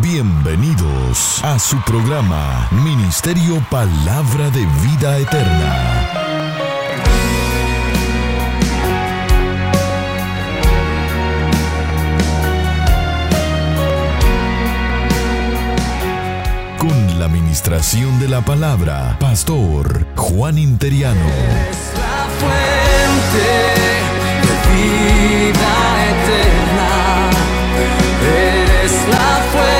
Bienvenidos a su programa Ministerio Palabra de Vida Eterna. Con la administración de la palabra, Pastor Juan Interiano. Es la fuente de vida eterna. Eres la fuente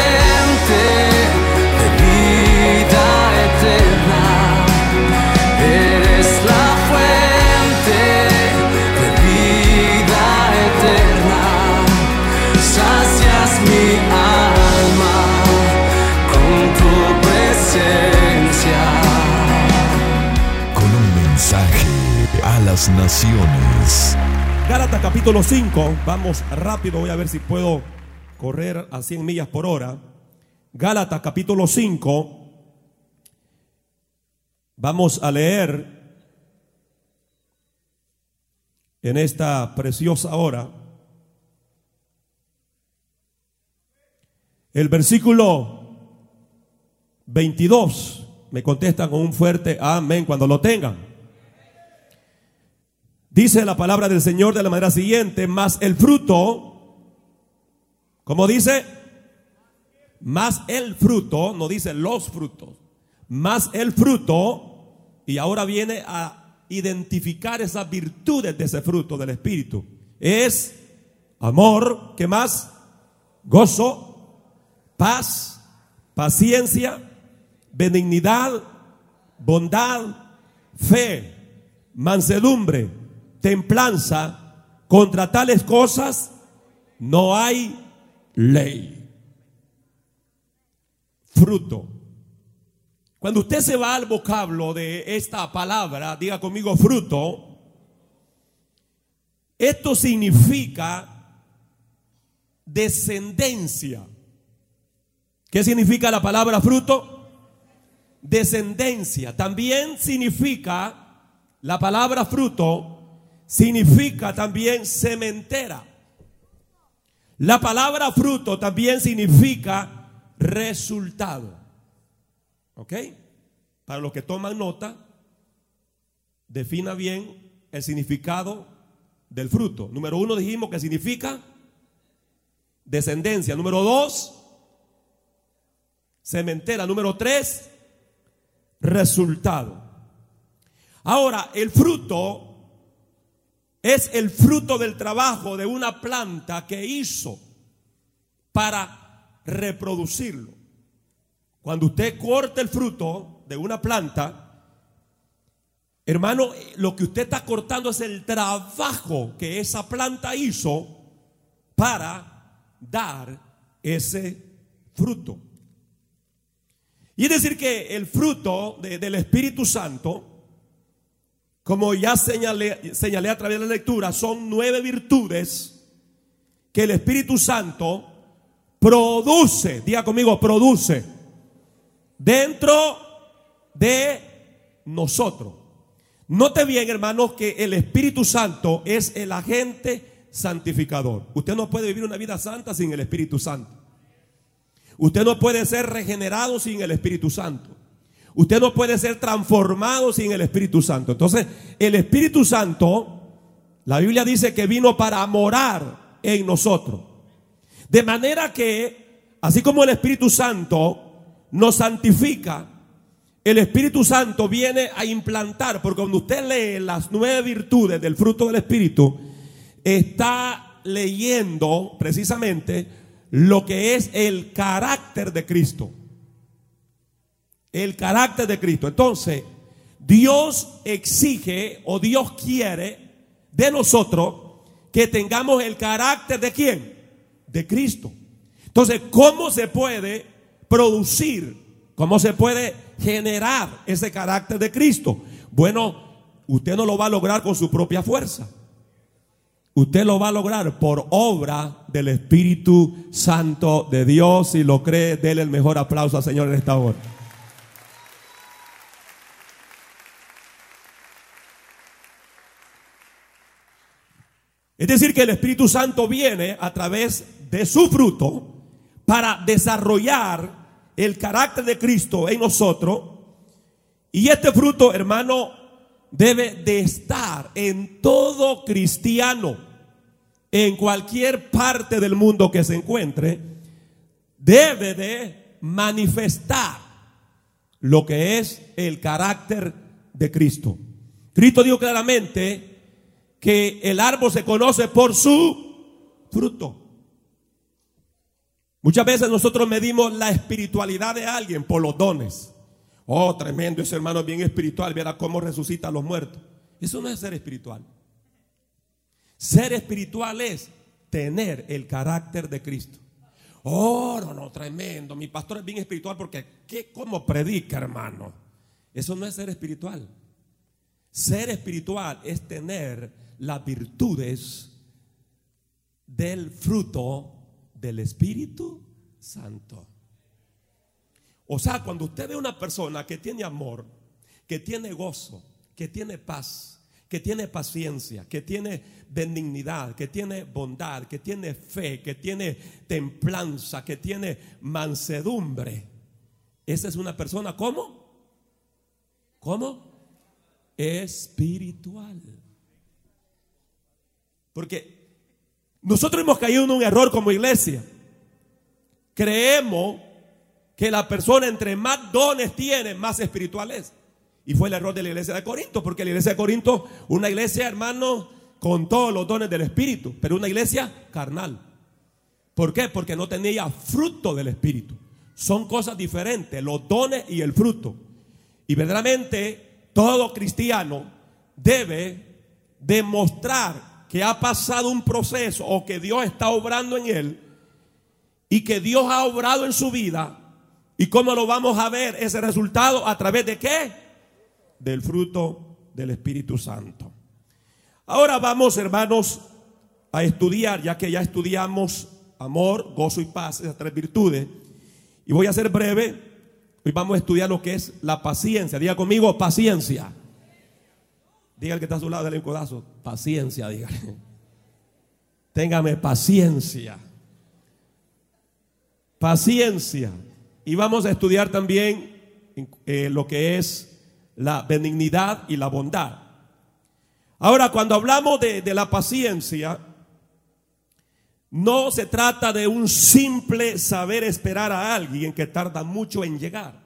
naciones. Gálatas capítulo 5, vamos rápido, voy a ver si puedo correr a 100 millas por hora. Gálatas capítulo 5, vamos a leer en esta preciosa hora el versículo 22. Me contestan con un fuerte amén cuando lo tengan. Dice la palabra del Señor de la manera siguiente, más el fruto, como dice, más el fruto, no dice los frutos, más el fruto, y ahora viene a identificar esas virtudes de ese fruto del Espíritu. Es amor, ¿qué más? Gozo, paz, paciencia, benignidad, bondad, fe, mansedumbre, templanza. Contra tales cosas no hay ley. Fruto. Cuando usted se va al vocablo de esta palabra, diga conmigo fruto, esto significa descendencia. ¿Qué significa la palabra fruto? Descendencia. También significa, la palabra fruto, significa también cementera. La palabra fruto también significa resultado. ¿Ok? Para los que toman nota, defina bien el significado del fruto. Número uno dijimos que significa descendencia. Número dos, cementera. Número tres, resultado. Ahora, el fruto es el fruto del trabajo de una planta que hizo para reproducirlo. Cuando usted corta el fruto de una planta, hermano, lo que usted está cortando es el trabajo que esa planta hizo para dar ese fruto. Y es decir que el fruto de- del Espíritu Santo, como ya señalé, señalé a través de la lectura, son nueve virtudes que el Espíritu Santo produce, diga conmigo, produce dentro de nosotros. Note bien, hermanos, que el Espíritu Santo es el agente santificador. Usted no puede vivir una vida santa sin el Espíritu Santo. Usted no puede ser regenerado sin el Espíritu Santo. Usted no puede ser transformado sin el Espíritu Santo. Entonces, el Espíritu Santo, la Biblia dice que vino para morar en nosotros. De manera que, así como el Espíritu Santo nos santifica, el Espíritu Santo viene a implantar, porque cuando usted lee las nueve virtudes del fruto del Espíritu, está leyendo precisamente lo que es el carácter de Cristo. El carácter de Cristo. Entonces, Dios exige o Dios quiere de nosotros que tengamos el carácter de quién? De Cristo. Entonces, ¿cómo se puede producir? ¿Cómo se puede generar ese carácter de Cristo? Bueno, usted no lo va a lograr con su propia fuerza. Usted lo va a lograr por obra del Espíritu Santo de Dios. Si lo cree, déle el mejor aplauso al Señor en esta hora. Es decir, que el Espíritu Santo viene a través de su fruto para desarrollar el carácter de Cristo en nosotros. Y este fruto, hermano, debe de estar en todo cristiano, en cualquier parte del mundo que se encuentre, debe de manifestar lo que es el carácter de Cristo. Cristo dijo claramente que el árbol se conoce por su fruto. Muchas veces nosotros medimos la espiritualidad de alguien por los dones. Oh, tremendo, ese hermano es bien espiritual, verá cómo resucita a los muertos. Eso no es ser espiritual. Ser espiritual es tener el carácter de Cristo. Oh, no, no, tremendo. Mi pastor es bien espiritual porque, ¿qué, ¿cómo predica, hermano? Eso no es ser espiritual. Ser espiritual es tener las virtudes del fruto del Espíritu Santo. O sea, cuando usted ve una persona que tiene amor, que tiene gozo, que tiene paz, que tiene paciencia, que tiene benignidad, que tiene bondad, que tiene fe, que tiene templanza, que tiene mansedumbre, esa es una persona, ¿cómo? ¿Cómo? Espiritual. Porque nosotros hemos caído en un error como iglesia. Creemos que la persona entre más dones tiene, más espiritual es. Y fue el error de la iglesia de Corinto, porque la iglesia de Corinto, una iglesia, hermano, con todos los dones del Espíritu, pero una iglesia carnal. ¿Por qué? Porque no tenía fruto del Espíritu. Son cosas diferentes, los dones y el fruto. Y verdaderamente todo cristiano debe demostrar que ha pasado un proceso o que Dios está obrando en él y que Dios ha obrado en su vida. ¿Y cómo lo vamos a ver ese resultado? ¿A través de qué? Del fruto del Espíritu Santo. Ahora vamos, hermanos, a estudiar, ya que ya estudiamos amor, gozo y paz, esas tres virtudes. Y voy a ser breve. Hoy vamos a estudiar lo que es la paciencia. Diga conmigo, paciencia. Diga el que está a su lado, del codazo. Paciencia, diga. Téngame paciencia. Paciencia. Y vamos a estudiar también eh, lo que es la benignidad y la bondad. Ahora, cuando hablamos de la paciencia, no se trata de un simple saber esperar a alguien que tarda mucho en llegar.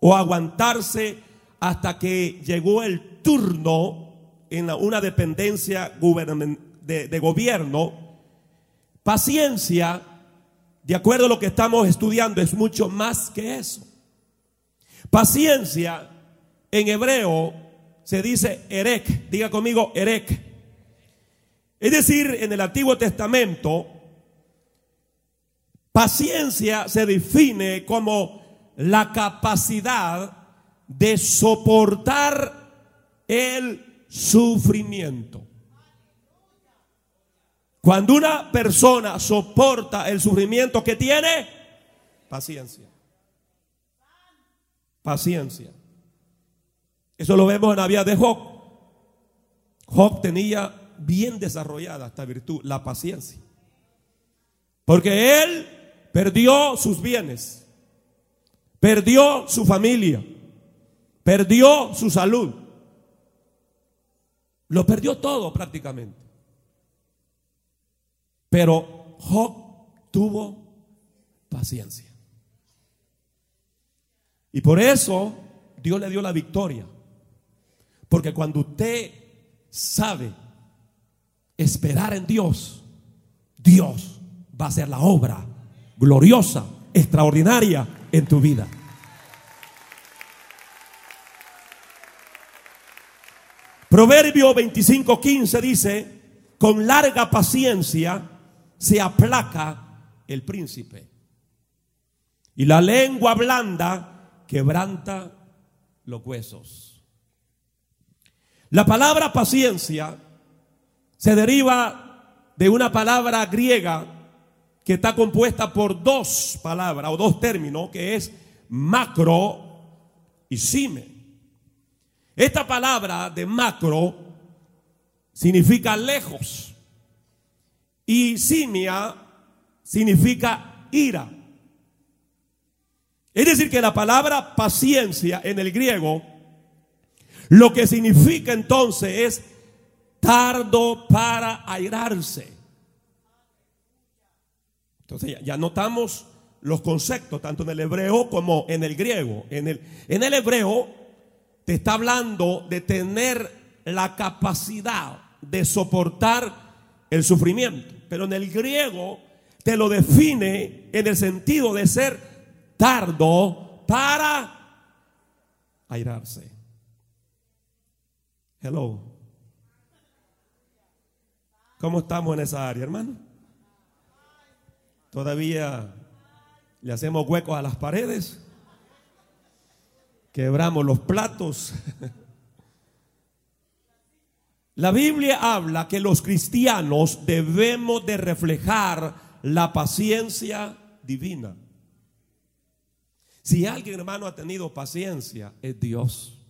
O aguantarse hasta que llegó el turno en una dependencia de, gobierno. Paciencia, de acuerdo a lo que estamos estudiando, es mucho más que eso. Paciencia en hebreo se dice erek, diga conmigo erek. Es decir, en el Antiguo Testamento, paciencia se define como la capacidad de soportar el sufrimiento. Cuando una persona soporta el sufrimiento que tiene, paciencia. Paciencia. Eso lo vemos en la vida de Job. Job tenía bien desarrollada esta virtud, la paciencia. Porque él perdió sus bienes, perdió su familia, Perdió su salud. Lo perdió todo prácticamente. Pero Job tuvo paciencia. Y por eso Dios le dio la victoria. Porque cuando usted sabe esperar en Dios, Dios va a hacer la obra gloriosa, extraordinaria en tu vida. Proverbio 25:15 dice, con larga paciencia se aplaca el príncipe. Y la lengua blanda quebranta los huesos. La palabra paciencia se deriva de una palabra griega que está compuesta por dos palabras o dos términos, que es macro y sime. Esta palabra de macro significa lejos y simia significa ira. Es decir, que la palabra paciencia en el griego, lo que significa entonces es tardo para airarse. Entonces ya, notamos los conceptos, tanto en el hebreo como en el griego. En el, en el hebreo te está hablando de tener la capacidad de soportar el sufrimiento. Pero en el griego te lo define en el sentido de ser tardo para airarse. Hello. ¿Cómo estamos en esa área, hermano? Todavía le hacemos huecos a las paredes, quebramos los platos. La Biblia habla que los cristianos debemos de reflejar la paciencia divina. Si alguien, hermano, ha tenido paciencia, es Dios.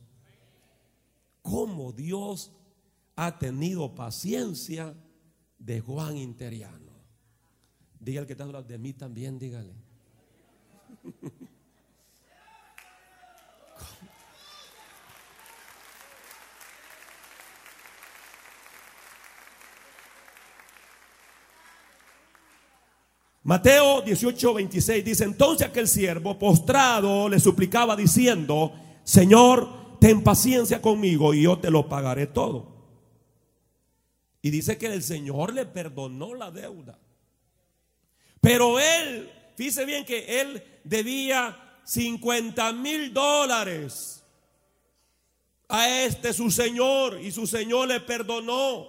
¿Cómo Dios ha tenido paciencia de Juan Interiano? Dígale que está hablando de mí también, dígale. Mateo 18, 26 dice, entonces aquel siervo postrado le suplicaba diciendo, Señor, ten paciencia conmigo y yo te lo pagaré todo. Y dice que el Señor le perdonó la deuda. Pero él, fíjese bien que él debía 50 mil dólares a este su Señor y su Señor le perdonó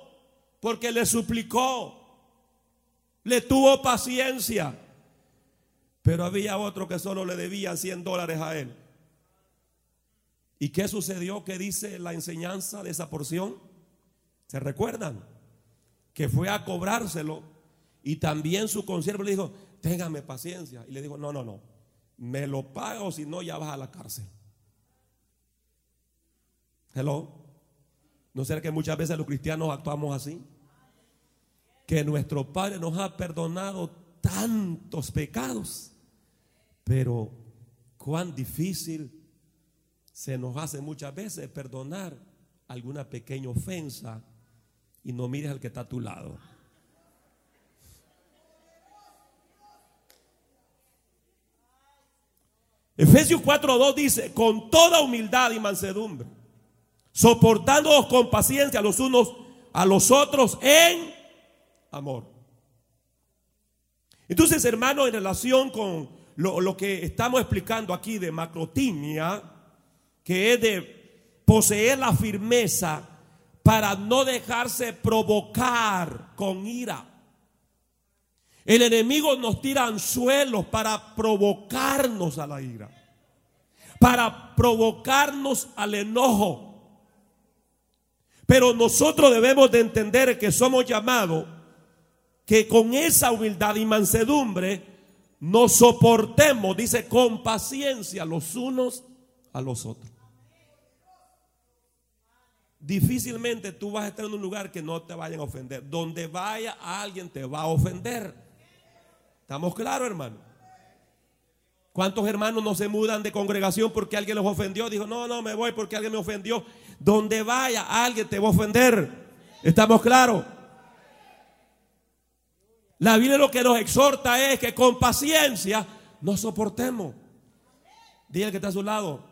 porque le suplicó le tuvo paciencia. Pero había otro que solo le debía 100 dólares a él. ¿Y qué sucedió? ¿Qué dice la enseñanza de esa porción? ¿Se recuerdan? Que fue a cobrárselo y también su consiervo le dijo, téngame paciencia. Y le dijo, no, no, no, me lo pago si no ya vas a la cárcel. Hello. ¿No será que muchas veces los cristianos actuamos así? Que nuestro Padre nos ha perdonado tantos pecados, pero cuán difícil se nos hace muchas veces perdonar alguna pequeña ofensa y no mires al que está a tu lado. Efesios 4:2 dice, con toda humildad y mansedumbre, soportándoos con paciencia los unos a los otros en amor. Entonces, hermano, en relación con lo, que estamos explicando aquí de macrotimia, que es de poseer la firmeza para no dejarse provocar con ira. El enemigo nos tira anzuelos para provocarnos a la ira, para provocarnos al enojo. Pero nosotros debemos de entender que somos llamados que con esa humildad y mansedumbre nos soportemos, dice, con paciencia los unos a los otros. Difícilmente tú vas a estar en un lugar que no te vayan a ofender. Donde vaya alguien te va a ofender. ¿Estamos claros, hermano? ¿Cuántos hermanos no se mudan de congregación porque alguien los ofendió? Dijo, no, no, me voy porque alguien me ofendió. Donde vaya alguien te va a ofender. ¿Estamos claros? La Biblia lo que nos exhorta es que con paciencia nos soportemos. Dile que está a su lado,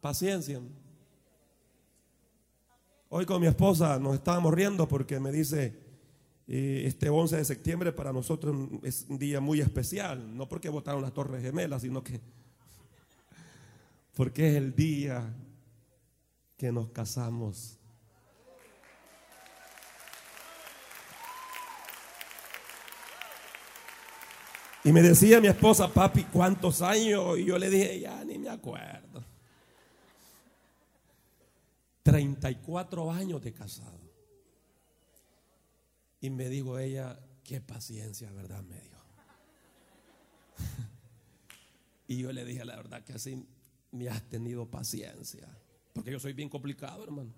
paciencia. Hoy con mi esposa nos estábamos riendo porque me dice, este 11 de septiembre para nosotros es un día muy especial, no porque votaron las Torres Gemelas, sino que porque es el día que nos casamos. Y me decía mi esposa, papi, ¿cuántos años? Y yo le dije, ya ni me acuerdo. 34 años de casado. Y me dijo ella, qué paciencia, ¿verdad? Me dijo. y yo le dije, la verdad que así me has tenido paciencia. Porque yo soy bien complicado, hermano.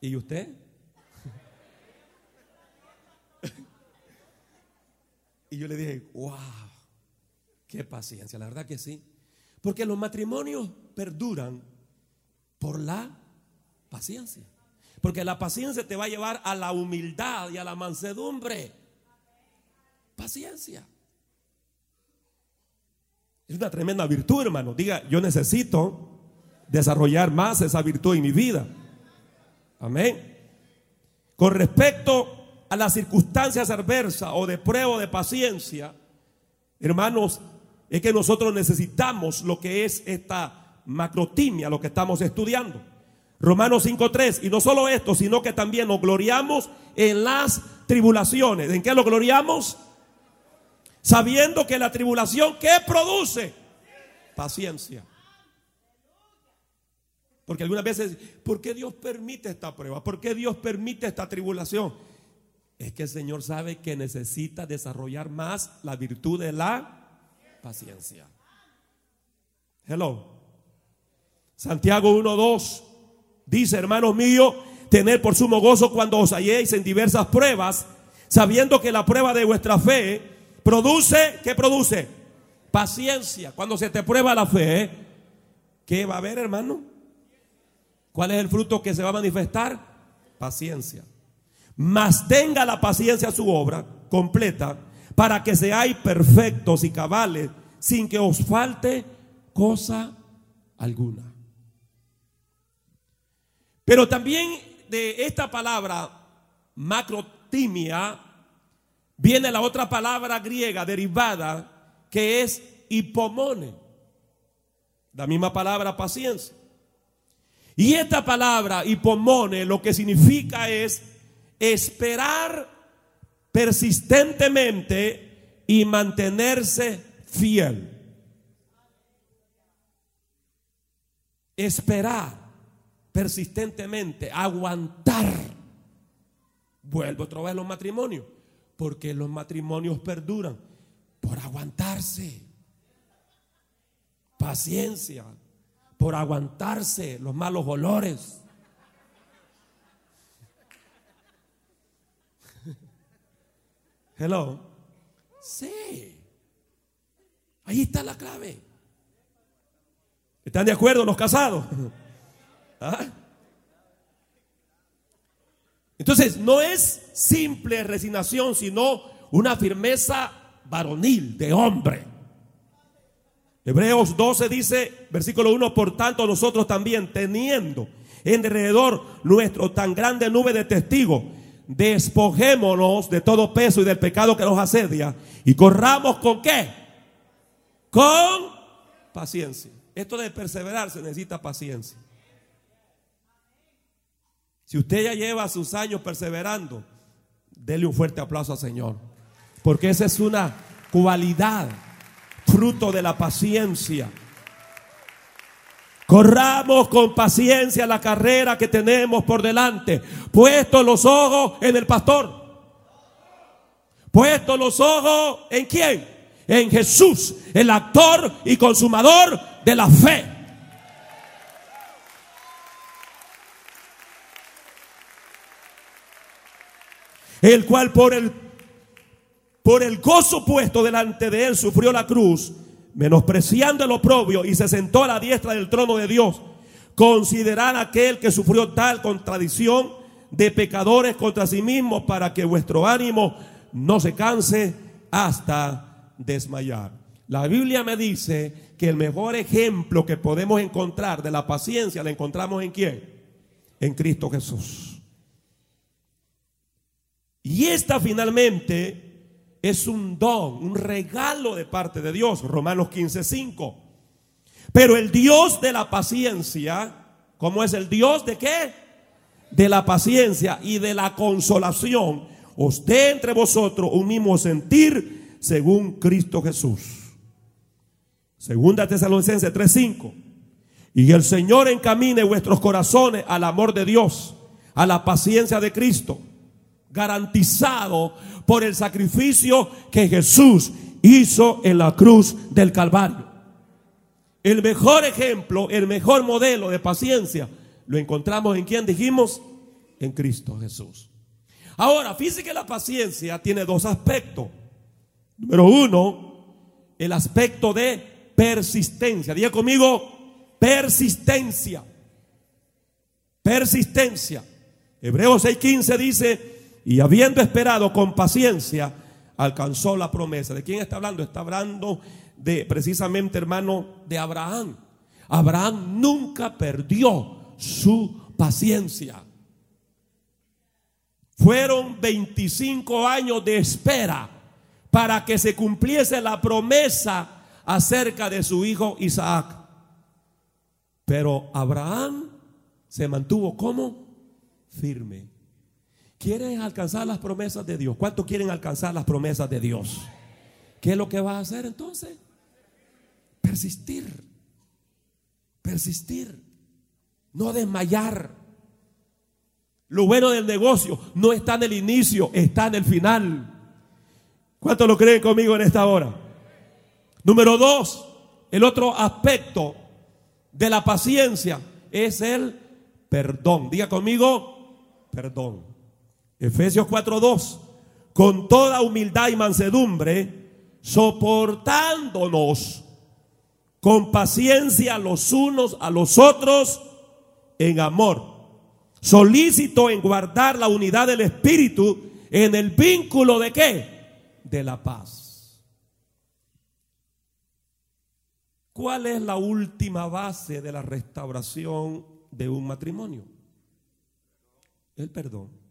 ¿Y usted? Y yo le dije, wow, qué paciencia, la verdad que sí. Porque los matrimonios perduran por la paciencia. Porque la paciencia te va a llevar a la humildad y a la mansedumbre. Paciencia. Es una tremenda virtud, hermano. Diga, yo necesito desarrollar más esa virtud en mi vida. Amén. Con respecto a las circunstancias adversas o de prueba de paciencia, hermanos, es que nosotros necesitamos lo que es esta macrotimia, lo que estamos estudiando. Romanos 5.3, y no solo esto, sino que también nos gloriamos en las tribulaciones. ¿En qué lo gloriamos? Sabiendo que la tribulación, ¿qué produce? Paciencia. Porque algunas veces, ¿por qué Dios permite esta prueba? ¿Por qué Dios permite esta tribulación? Es que el Señor sabe que necesita desarrollar más la virtud de la paciencia. Hello. Santiago 1.2 dice, hermanos míos, tener por sumo gozo cuando os halléis en diversas pruebas, sabiendo que la prueba de vuestra fe produce, ¿qué produce? Paciencia. Cuando se te prueba la fe, ¿qué va a haber, hermano? ¿Cuál es el fruto que se va a manifestar? Paciencia. Mas tenga la paciencia su obra completa para que seáis perfectos y cabales sin que os falte cosa alguna. Pero también de esta palabra macrotimia viene la otra palabra griega derivada que es hipomone. La misma palabra paciencia. Y esta palabra hipomone lo que significa es esperar persistentemente y mantenerse fiel. Esperar persistentemente, aguantar. Vuelvo otra vez los matrimonios, porque los matrimonios perduran por aguantarse. Paciencia, por aguantarse los malos olores. Hello. Sí. Ahí está la clave. ¿Están de acuerdo los casados? ¿Ah? Entonces, no es simple resignación, sino una firmeza varonil, de hombre. Hebreos 12 dice, versículo 1, por tanto nosotros también, teniendo en alrededor nuestro tan grande nube de testigos, despojémonos de todo peso y del pecado que nos asedia y corramos con qué? Con paciencia. Esto de perseverar se necesita paciencia. Si usted ya lleva sus años perseverando, dele un fuerte aplauso al Señor. Porque esa es una cualidad fruto de la paciencia. Corramos con paciencia la carrera que tenemos por delante, puestos los ojos en el pastor. Puestos los ojos en quién? En Jesús, el actor y consumador de la fe. El cual por el por el gozo puesto delante de él sufrió la cruz, menospreciando el oprobio y se sentó a la diestra del trono de Dios. Considerad aquel que sufrió tal contradicción de pecadores contra sí mismo para que vuestro ánimo no se canse hasta desmayar. La Biblia me dice que el mejor ejemplo que podemos encontrar de la paciencia la encontramos en quién? En Cristo Jesús. Y esta finalmente es un don, un regalo de parte de Dios. Romanos 15:5. Pero el Dios de la paciencia, ¿cómo es el Dios de qué? De la paciencia y de la consolación, os dé entre vosotros un mismo sentir según Cristo Jesús. Segunda Tesalonicenses 3:5. Y el Señor encamine vuestros corazones al amor de Dios, a la paciencia de Cristo garantizado por el sacrificio que Jesús hizo en la cruz del Calvario. El mejor ejemplo, el mejor modelo de paciencia, lo encontramos en quien dijimos, en Cristo Jesús. Ahora, fíjese que la paciencia tiene dos aspectos. Número uno, el aspecto de persistencia. Diga conmigo, persistencia. Persistencia. Hebreos 6:15 dice, y habiendo esperado con paciencia, alcanzó la promesa. ¿De quién está hablando? Está hablando de precisamente, hermano, de Abraham. Abraham nunca perdió su paciencia. Fueron 25 años de espera para que se cumpliese la promesa acerca de su hijo Isaac. Pero Abraham se mantuvo como firme. ¿Quieren alcanzar las promesas de Dios? ¿Cuántos quieren alcanzar las promesas de Dios? ¿Qué es lo que va a hacer entonces? Persistir. Persistir. No desmayar. Lo bueno del negocio no está en el inicio, está en el final. ¿Cuántos lo creen conmigo en esta hora? Número dos, el otro aspecto de la paciencia es el perdón. Diga conmigo, perdón. Efesios 4:2. Con toda humildad y mansedumbre, soportándonos con paciencia los unos a los otros en amor, solícito en guardar la unidad del Espíritu en el vínculo de qué? De la paz. ¿Cuál es la última base de la restauración de un matrimonio? El perdón.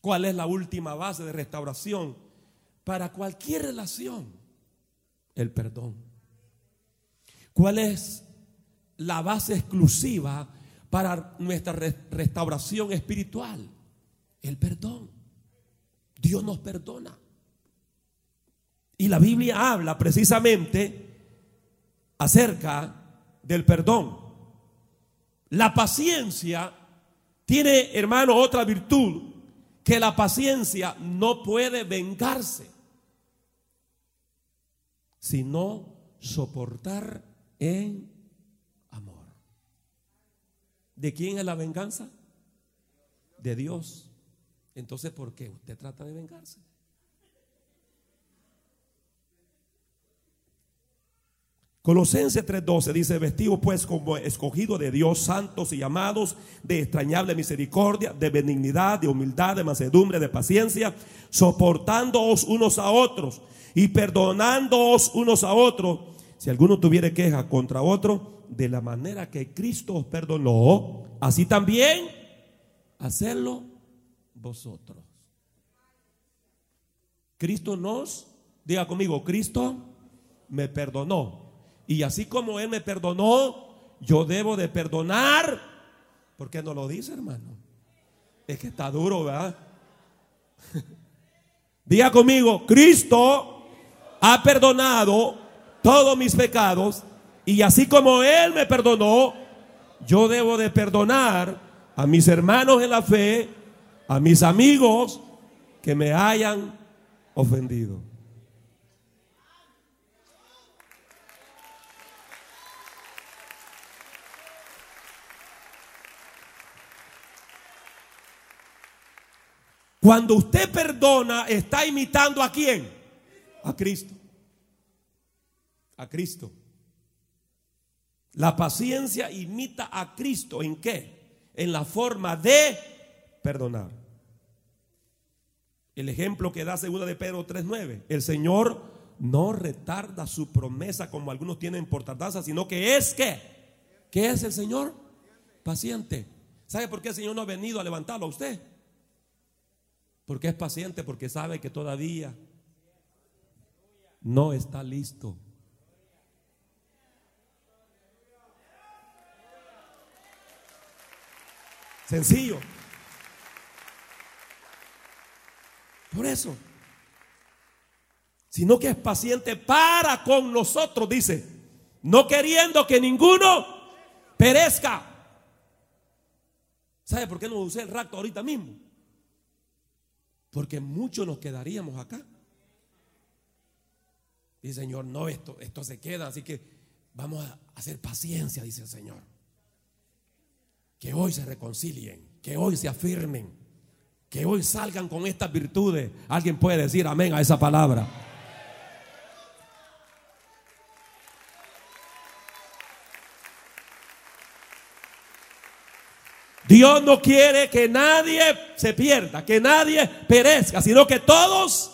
¿Cuál es la última base de restauración para cualquier relación? El perdón. ¿Cuál es la base exclusiva para nuestra restauración espiritual? El perdón. Dios nos perdona. Y la Biblia habla precisamente acerca del perdón. La paciencia tiene, hermano, otra virtud, que la paciencia no puede vengarse, sino soportar en amor. ¿De quién es la venganza? De Dios. Entonces, ¿por qué usted trata de vengarse? Colosenses 3:12 dice, vestido pues como escogido de Dios, santos y llamados, de extrañable misericordia, de benignidad, de humildad, de mansedumbre, de paciencia, soportándoos unos a otros y perdonándoos unos a otros, si alguno tuviere queja contra otro, de la manera que Cristo os perdonó, así también hacerlo vosotros. Cristo nos, diga conmigo, Cristo me perdonó. Y así como Él me perdonó, yo debo de perdonar. ¿Por qué no lo dice, hermano? Es que está duro, ¿verdad? Diga conmigo, Cristo ha perdonado todos mis pecados y así como Él me perdonó, yo debo de perdonar a mis hermanos en la fe, a mis amigos que me hayan ofendido. Cuando usted perdona, está imitando a quién? A Cristo. A Cristo. La paciencia imita a Cristo. ¿En qué? En la forma de perdonar. El ejemplo que da segunda de Pedro 3.9. El Señor no retarda su promesa como algunos tienen por tardanza, sino que es que. ¿Qué es el Señor? Paciente. ¿Sabe por qué el Señor no ha venido a levantarlo a usted? Porque es paciente, porque sabe que todavía no está listo. Sencillo. Por eso. Sino que es paciente para con nosotros, dice. No queriendo que ninguno perezca. ¿Sabe por qué no usé el rapto ahorita mismo? Porque muchos nos quedaríamos acá. Y Señor, no, esto, esto se queda, así que vamos a hacer paciencia, dice el Señor. Que hoy se reconcilien, que hoy se afirmen, que hoy salgan con estas virtudes. Alguien puede decir amén a esa palabra. Dios no quiere que nadie se pierda, que nadie perezca, sino que todos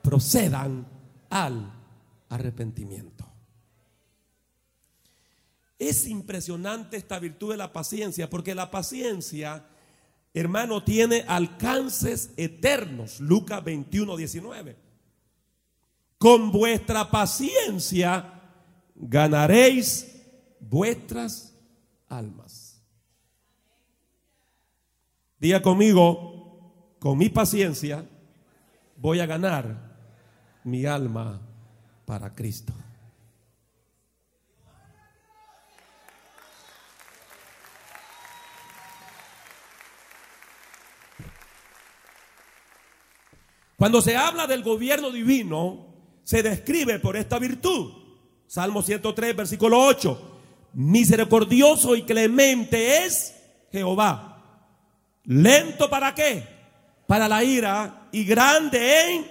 procedan al arrepentimiento. Es impresionante esta virtud de la paciencia, porque la paciencia, hermano, tiene alcances eternos. Lucas 21, 19. Con vuestra paciencia ganaréis vuestras almas. Diga conmigo, con mi paciencia voy a ganar mi alma para Cristo. Cuando se habla del gobierno divino, se describe por esta virtud. Salmo 103, versículo 8. Misericordioso y clemente es Jehová. Lento para qué? Para la ira y grande en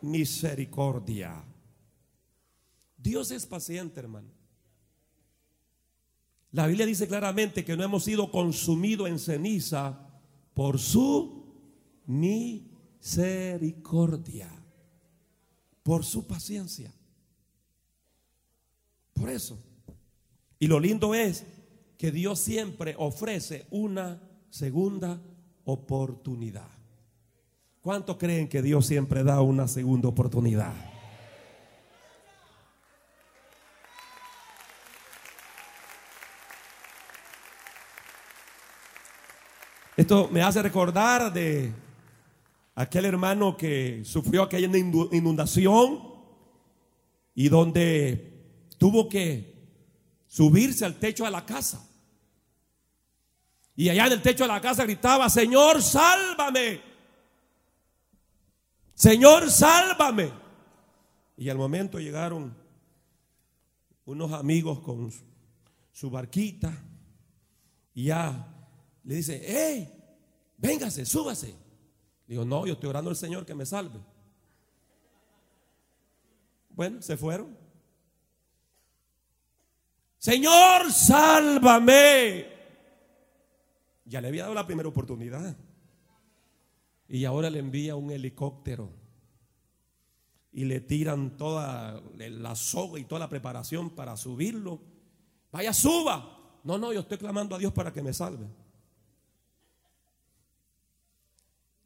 misericordia. Dios es paciente, hermano. La Biblia dice claramente que no hemos sido consumidos en ceniza por su misericordia, por su paciencia. Por eso. Y lo lindo es que Dios siempre ofrece una segunda oportunidad. ¿Cuántos creen que Dios siempre da una segunda oportunidad? Esto me hace recordar de aquel hermano que sufrió aquella inundación y donde tuvo que subirse al techo de la casa. Y allá en el techo de la casa gritaba, Señor, sálvame. Señor, sálvame. Y al momento llegaron unos amigos con su barquita y ya le dice, hey, véngase, súbase. Digo, no, yo estoy orando al Señor que me salve. Bueno, se fueron. Señor, sálvame. Ya le había dado la primera oportunidad. Y ahora le envía un helicóptero. Y le tiran toda la soga y toda la preparación para subirlo. Vaya, suba. No, no, yo estoy clamando a Dios para que me salve.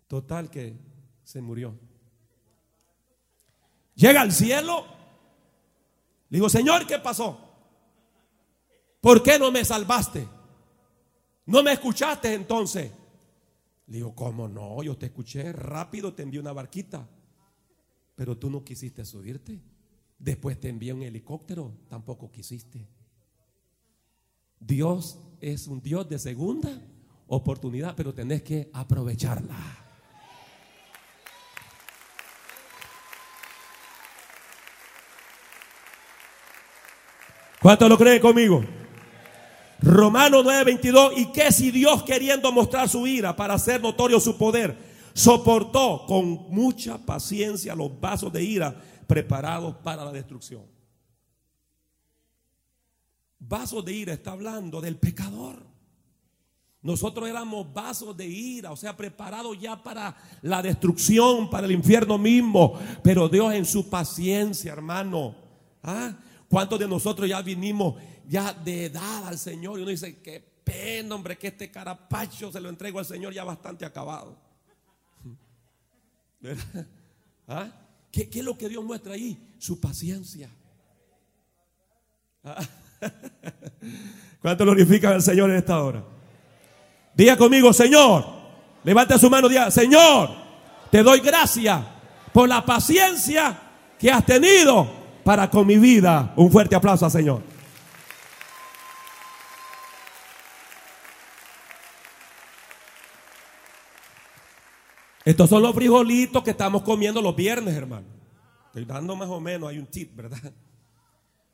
Total que se murió. Llega al cielo. Le digo, Señor, ¿qué pasó? ¿Por qué no me salvaste? ¿No me escuchaste entonces? Le digo, ¿cómo no? Yo te escuché rápido, te envié una barquita, pero tú no quisiste subirte. Después te envié un helicóptero, tampoco quisiste. Dios es un Dios de segunda oportunidad, pero tenés que aprovecharla. ¿Cuánto lo creen conmigo? Romano 9:22, y que si Dios queriendo mostrar su ira para hacer notorio su poder, soportó con mucha paciencia los vasos de ira preparados para la destrucción. Vasos de ira está hablando del pecador. Nosotros éramos vasos de ira, o sea, preparados ya para la destrucción, para el infierno mismo. Pero Dios en su paciencia, hermano. ¿ah? ¿Cuántos de nosotros ya vinimos ya de edad al Señor. Y uno dice, qué pena, hombre, que este carapacho se lo entrego al Señor ya bastante acabado. ¿Ah? ¿Qué, es lo que Dios muestra ahí? Su paciencia. ¿Ah? ¿Cuánto glorifican al Señor en esta hora? Diga conmigo, Señor, levante su mano diga, Señor, te doy gracias por la paciencia que has tenido para con mi vida. Un fuerte aplauso Señor. Estos son los frijolitos que estamos comiendo los viernes, hermano. Estoy dando más o menos, hay un tip, ¿verdad?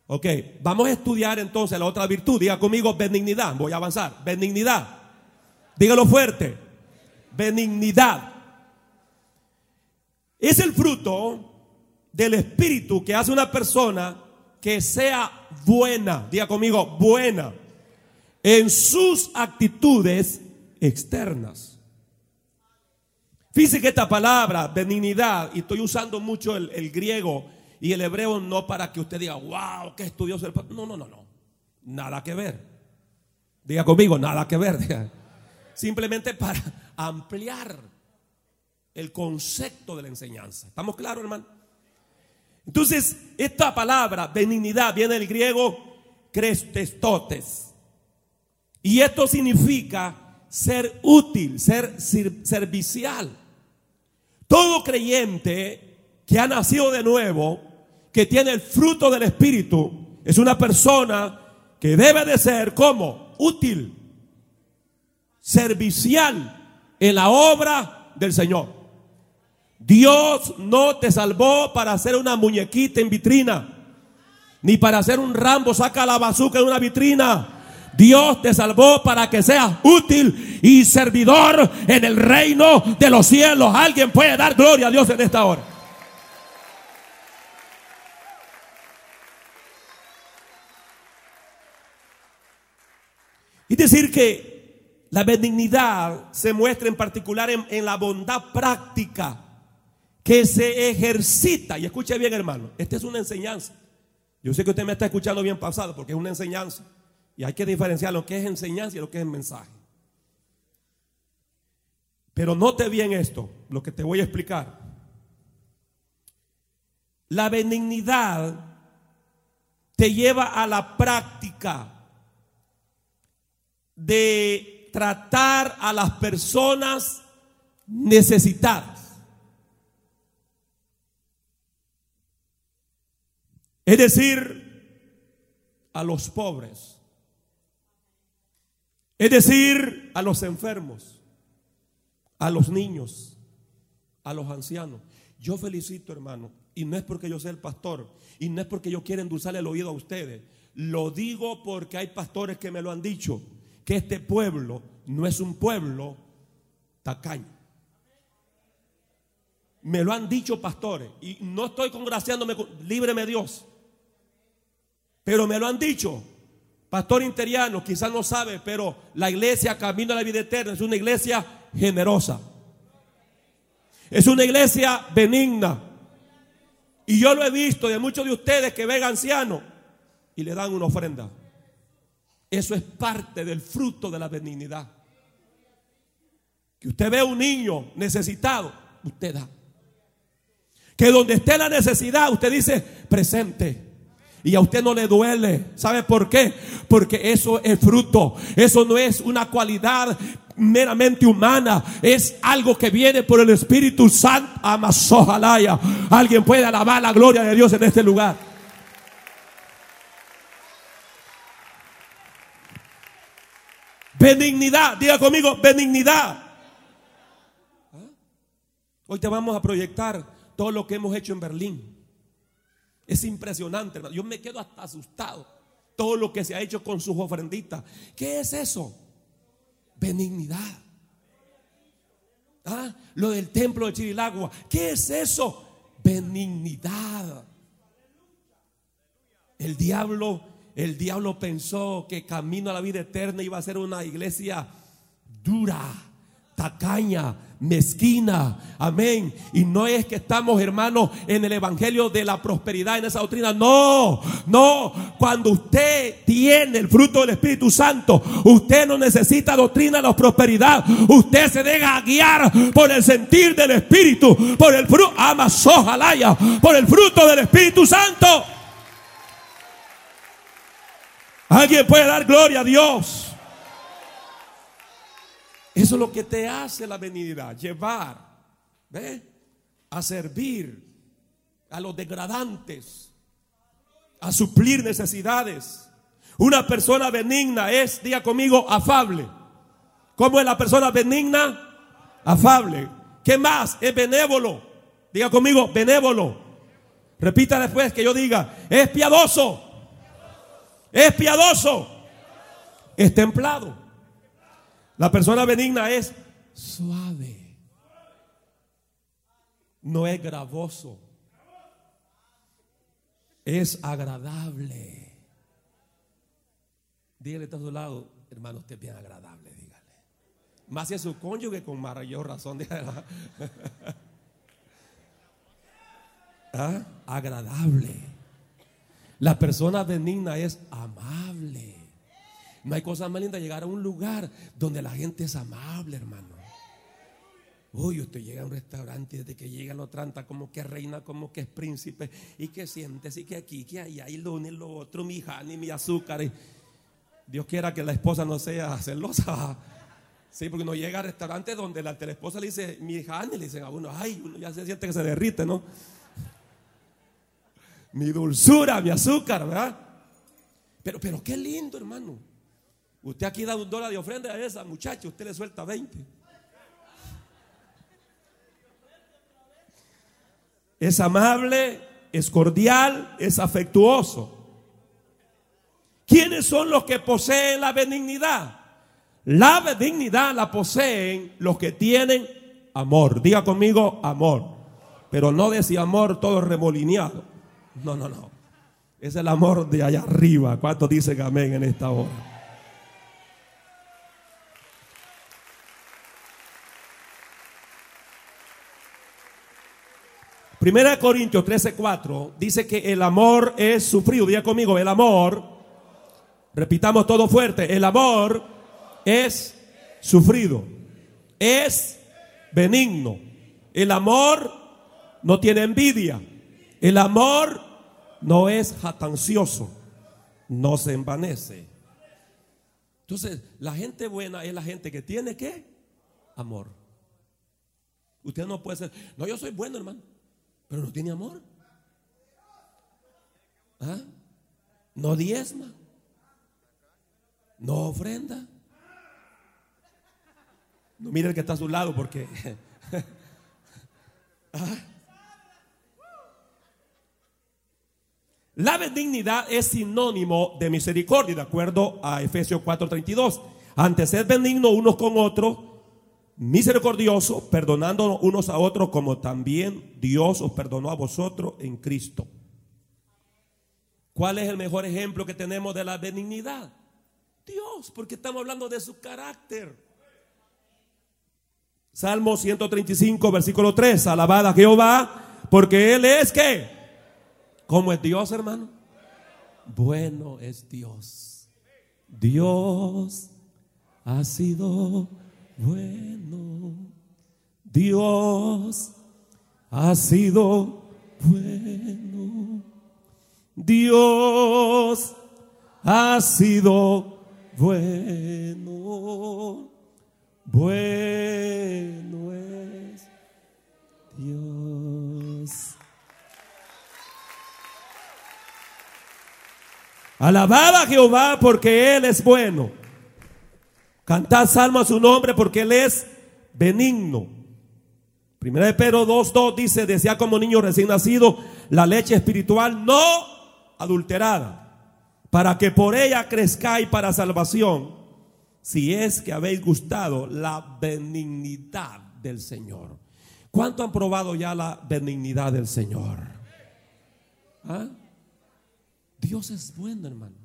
Ok, vamos a estudiar entonces la otra virtud. Diga conmigo benignidad. Voy a avanzar. Benignidad. Dígalo fuerte. Benignidad. Es el fruto del espíritu que hace una persona que sea buena. Diga conmigo, buena. en sus actitudes externas. Fíjese que esta palabra, benignidad, y estoy usando mucho el, el griego y el hebreo no para que usted diga, wow, qué estudioso el pa-". No, no, no, no. Nada que ver. Diga conmigo, nada que ver. diga. Simplemente para ampliar el concepto de la enseñanza. ¿Estamos claros, hermano? Entonces, esta palabra, benignidad, viene del griego crestestotes. Y esto significa ser útil, ser servicial. Todo creyente que ha nacido de nuevo, que tiene el fruto del Espíritu, es una persona que debe de ser como útil, servicial en la obra del Señor. Dios no te salvó para hacer una muñequita en vitrina, ni para hacer un Rambo saca la bazuca en una vitrina. Dios te salvó para que seas útil y servidor en el reino de los cielos. Alguien puede dar gloria a Dios en esta hora. Es decir, que la benignidad se muestra en particular en, en la bondad práctica que se ejercita. Y escuche bien, hermano, esta es una enseñanza. Yo sé que usted me está escuchando bien pasado porque es una enseñanza. Y hay que diferenciar lo que es enseñanza y lo que es mensaje. Pero note bien esto, lo que te voy a explicar. La benignidad te lleva a la práctica de tratar a las personas necesitadas. Es decir, a los pobres. Es decir, a los enfermos, a los niños, a los ancianos. Yo felicito, hermano, y no es porque yo sea el pastor, y no es porque yo quiera endulzarle el oído a ustedes. Lo digo porque hay pastores que me lo han dicho, que este pueblo no es un pueblo tacaño. Me lo han dicho pastores, y no estoy congraciándome, con- líbreme Dios. Pero me lo han dicho. Pastor interiano, quizás no sabe, pero la iglesia Camino a la Vida Eterna es una iglesia generosa. Es una iglesia benigna. Y yo lo he visto de muchos de ustedes que ven ancianos y le dan una ofrenda. Eso es parte del fruto de la benignidad. Que usted ve a un niño necesitado, usted da. Que donde esté la necesidad, usted dice presente. Y a usted no le duele. ¿Sabe por qué? Porque eso es fruto. Eso no es una cualidad meramente humana. Es algo que viene por el Espíritu Santo. Amazojalaya. Alguien puede alabar la gloria de Dios en este lugar. Benignidad. Diga conmigo, benignidad. Hoy te vamos a proyectar todo lo que hemos hecho en Berlín. Es impresionante, hermano. Yo me quedo hasta asustado. Todo lo que se ha hecho con sus ofrenditas. ¿Qué es eso? Benignidad. ¿Ah? Lo del templo de Chirilagua. ¿Qué es eso? Benignidad. El diablo, el diablo pensó que camino a la vida eterna iba a ser una iglesia dura, tacaña, mezquina. Amén. Y no es que estamos, hermanos, en el evangelio de la prosperidad, en esa doctrina. No, no. Cuando usted tiene el fruto del Espíritu Santo, usted no necesita doctrina de la prosperidad. Usted se deja guiar por el sentir del Espíritu, por el fruto, amazojalaya, por el fruto del Espíritu Santo. Alguien puede dar gloria a Dios. Eso es lo que te hace la benignidad, llevar. A servir a los degradantes, a suplir necesidades. Una persona benigna es, diga conmigo, afable. ¿Cómo es la persona benigna? Afable. ¿Qué más? Es benévolo. Diga conmigo, benévolo. Repita después que yo diga, es piadoso. Es piadoso. Es templado. La persona benigna es suave. No es gravoso. Es agradable. Dígale a su lado, Hermano, usted es bien agradable, dígale. Más si es su cónyuge con mayor razón. ¿Ah? Agradable. La persona benigna es amable. No hay cosa más linda llegar a un lugar donde la gente es amable, hermano. Uy, usted llega a un restaurante y desde que llega lo trata como que reina, como que es príncipe, y que sientes, y que aquí, que allá, y lo uno y lo otro, mi honey, mi azúcar. Y Dios quiera que la esposa no sea celosa. Sí, porque uno llega a restaurantes donde la, esposa le dice, mi honey, le dicen a uno, ay, uno ya se siente que se derrite, ¿no? Mi dulzura, mi azúcar, ¿verdad? Pero, pero qué lindo, hermano. Usted aquí da un dólar de ofrenda a esa muchacha, usted le suelta 20. Es amable, es cordial, es afectuoso. ¿Quiénes son los que poseen la benignidad? La benignidad la poseen los que tienen amor. Diga conmigo amor. Pero no de ese amor todo remolineado. No, no, no. Es el amor de allá arriba. ¿Cuántos dicen amén en esta hora? Primera Corintios 13:4 dice que el amor es sufrido. Diga conmigo, el amor, repitamos todo fuerte, el amor es sufrido, es benigno. El amor no tiene envidia. El amor no es jatancioso, no se envanece. Entonces, la gente buena es la gente que tiene qué? Amor. Usted no puede ser, no, yo soy bueno, hermano pero no tiene amor. ¿Ah? No diezma. No ofrenda. No mire el que está a su lado porque... ¿Ah? La benignidad es sinónimo de misericordia, de acuerdo a Efesios 4:32. Antes ser benigno unos con otros misericordioso, perdonando unos a otros como también Dios os perdonó a vosotros en Cristo. ¿Cuál es el mejor ejemplo que tenemos de la benignidad? Dios, porque estamos hablando de su carácter. Salmo 135, versículo 3, alabada Jehová, porque Él es que, ¿cómo es Dios, hermano? Bueno es Dios. Dios ha sido bueno. Dios ha sido bueno. Dios ha sido bueno. Bueno es Dios. Alababa a Jehová porque Él es bueno Cantad salmo a su nombre porque Él es benigno. Primera de Pedro 2.2 dice, decía como niño recién nacido, la leche espiritual no adulterada, para que por ella crezcáis para salvación, si es que habéis gustado la benignidad del Señor. ¿Cuánto han probado ya la benignidad del Señor? ¿Ah? Dios es bueno, hermano.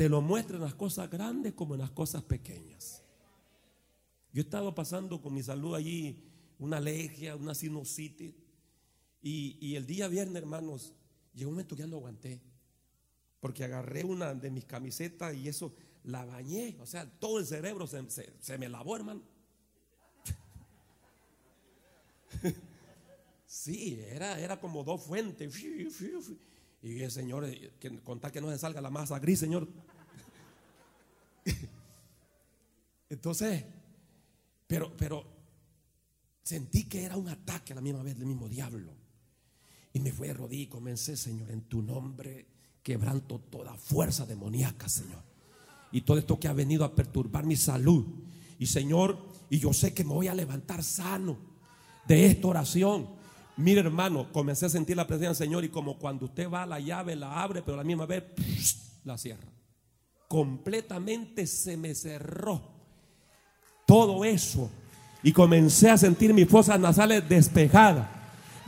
Te lo muestra en las cosas grandes como en las cosas pequeñas. Yo he estado pasando con mi salud allí una alergia, una sinusitis. Y, el día viernes, hermanos, llegó un momento que ya no aguanté. Porque agarré una de mis camisetas y eso la bañé. O sea, todo el cerebro se, me lavó, hermano. Sí, era, era como dos fuentes. Y el Señor, eh, que, contar que no se salga la masa gris, Señor. Entonces, pero, pero sentí que era un ataque a la misma vez del mismo diablo. Y me fui de rodillas y comencé, Señor, en tu nombre quebranto toda fuerza demoníaca, Señor. Y todo esto que ha venido a perturbar mi salud. Y Señor, y yo sé que me voy a levantar sano de esta oración. Mire, hermano, comencé a sentir la presencia del Señor y como cuando usted va a la llave, la abre, pero a la misma vez la cierra completamente se me cerró todo eso y comencé a sentir mis fosas nasales despejadas.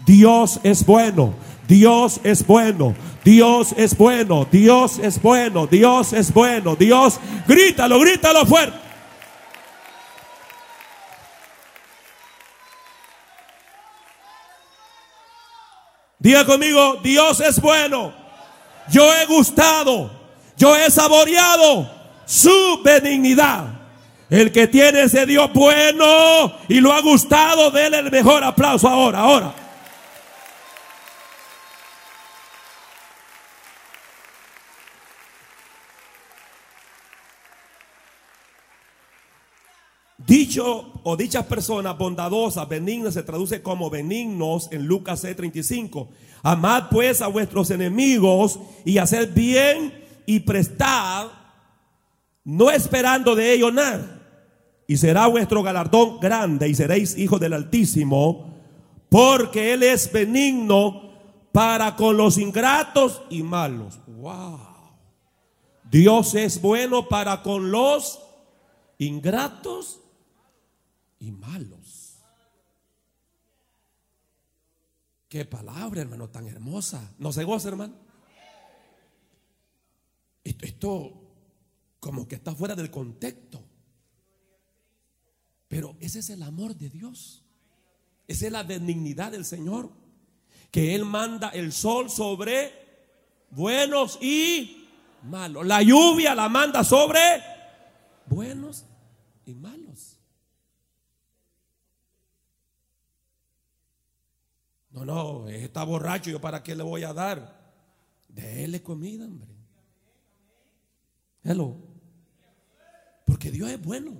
Dios es bueno, Dios es bueno, Dios es bueno, Dios es bueno, Dios es bueno, Dios, grítalo, grítalo fuerte. Diga conmigo, Dios es bueno. Yo he gustado, yo he saboreado su benignidad. El que tiene ese Dios bueno y lo ha gustado, déle el mejor aplauso ahora, ahora. Dicho o dichas personas bondadosas, benignas, se traduce como benignos en Lucas 6:35. Amad pues a vuestros enemigos y haced bien y prestad, no esperando de ello nada. Y será vuestro galardón grande y seréis hijos del Altísimo, porque Él es benigno para con los ingratos y malos. Wow. Dios es bueno para con los ingratos y malos. Qué palabra, hermano, tan hermosa. ¿No se goza, hermano? Esto, esto como que está fuera del contexto. Pero ese es el amor de Dios. Esa es la benignidad del Señor. Que Él manda el sol sobre buenos y malos. La lluvia la manda sobre buenos y malos. No, no, está borracho, ¿yo para qué le voy a dar? Dele comida, hombre. Hello. Porque Dios es bueno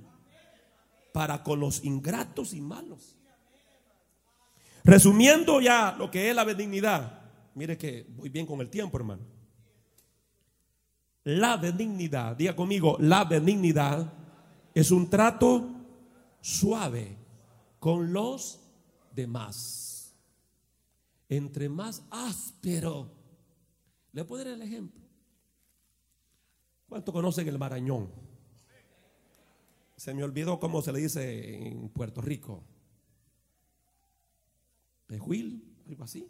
para con los ingratos y malos. Resumiendo ya lo que es la benignidad. Mire que voy bien con el tiempo, hermano. La benignidad, diga conmigo, la benignidad es un trato suave con los demás entre más áspero. Le puedo dar el ejemplo. ¿Cuánto conocen el marañón? Se me olvidó cómo se le dice en Puerto Rico. Pejuil, algo así.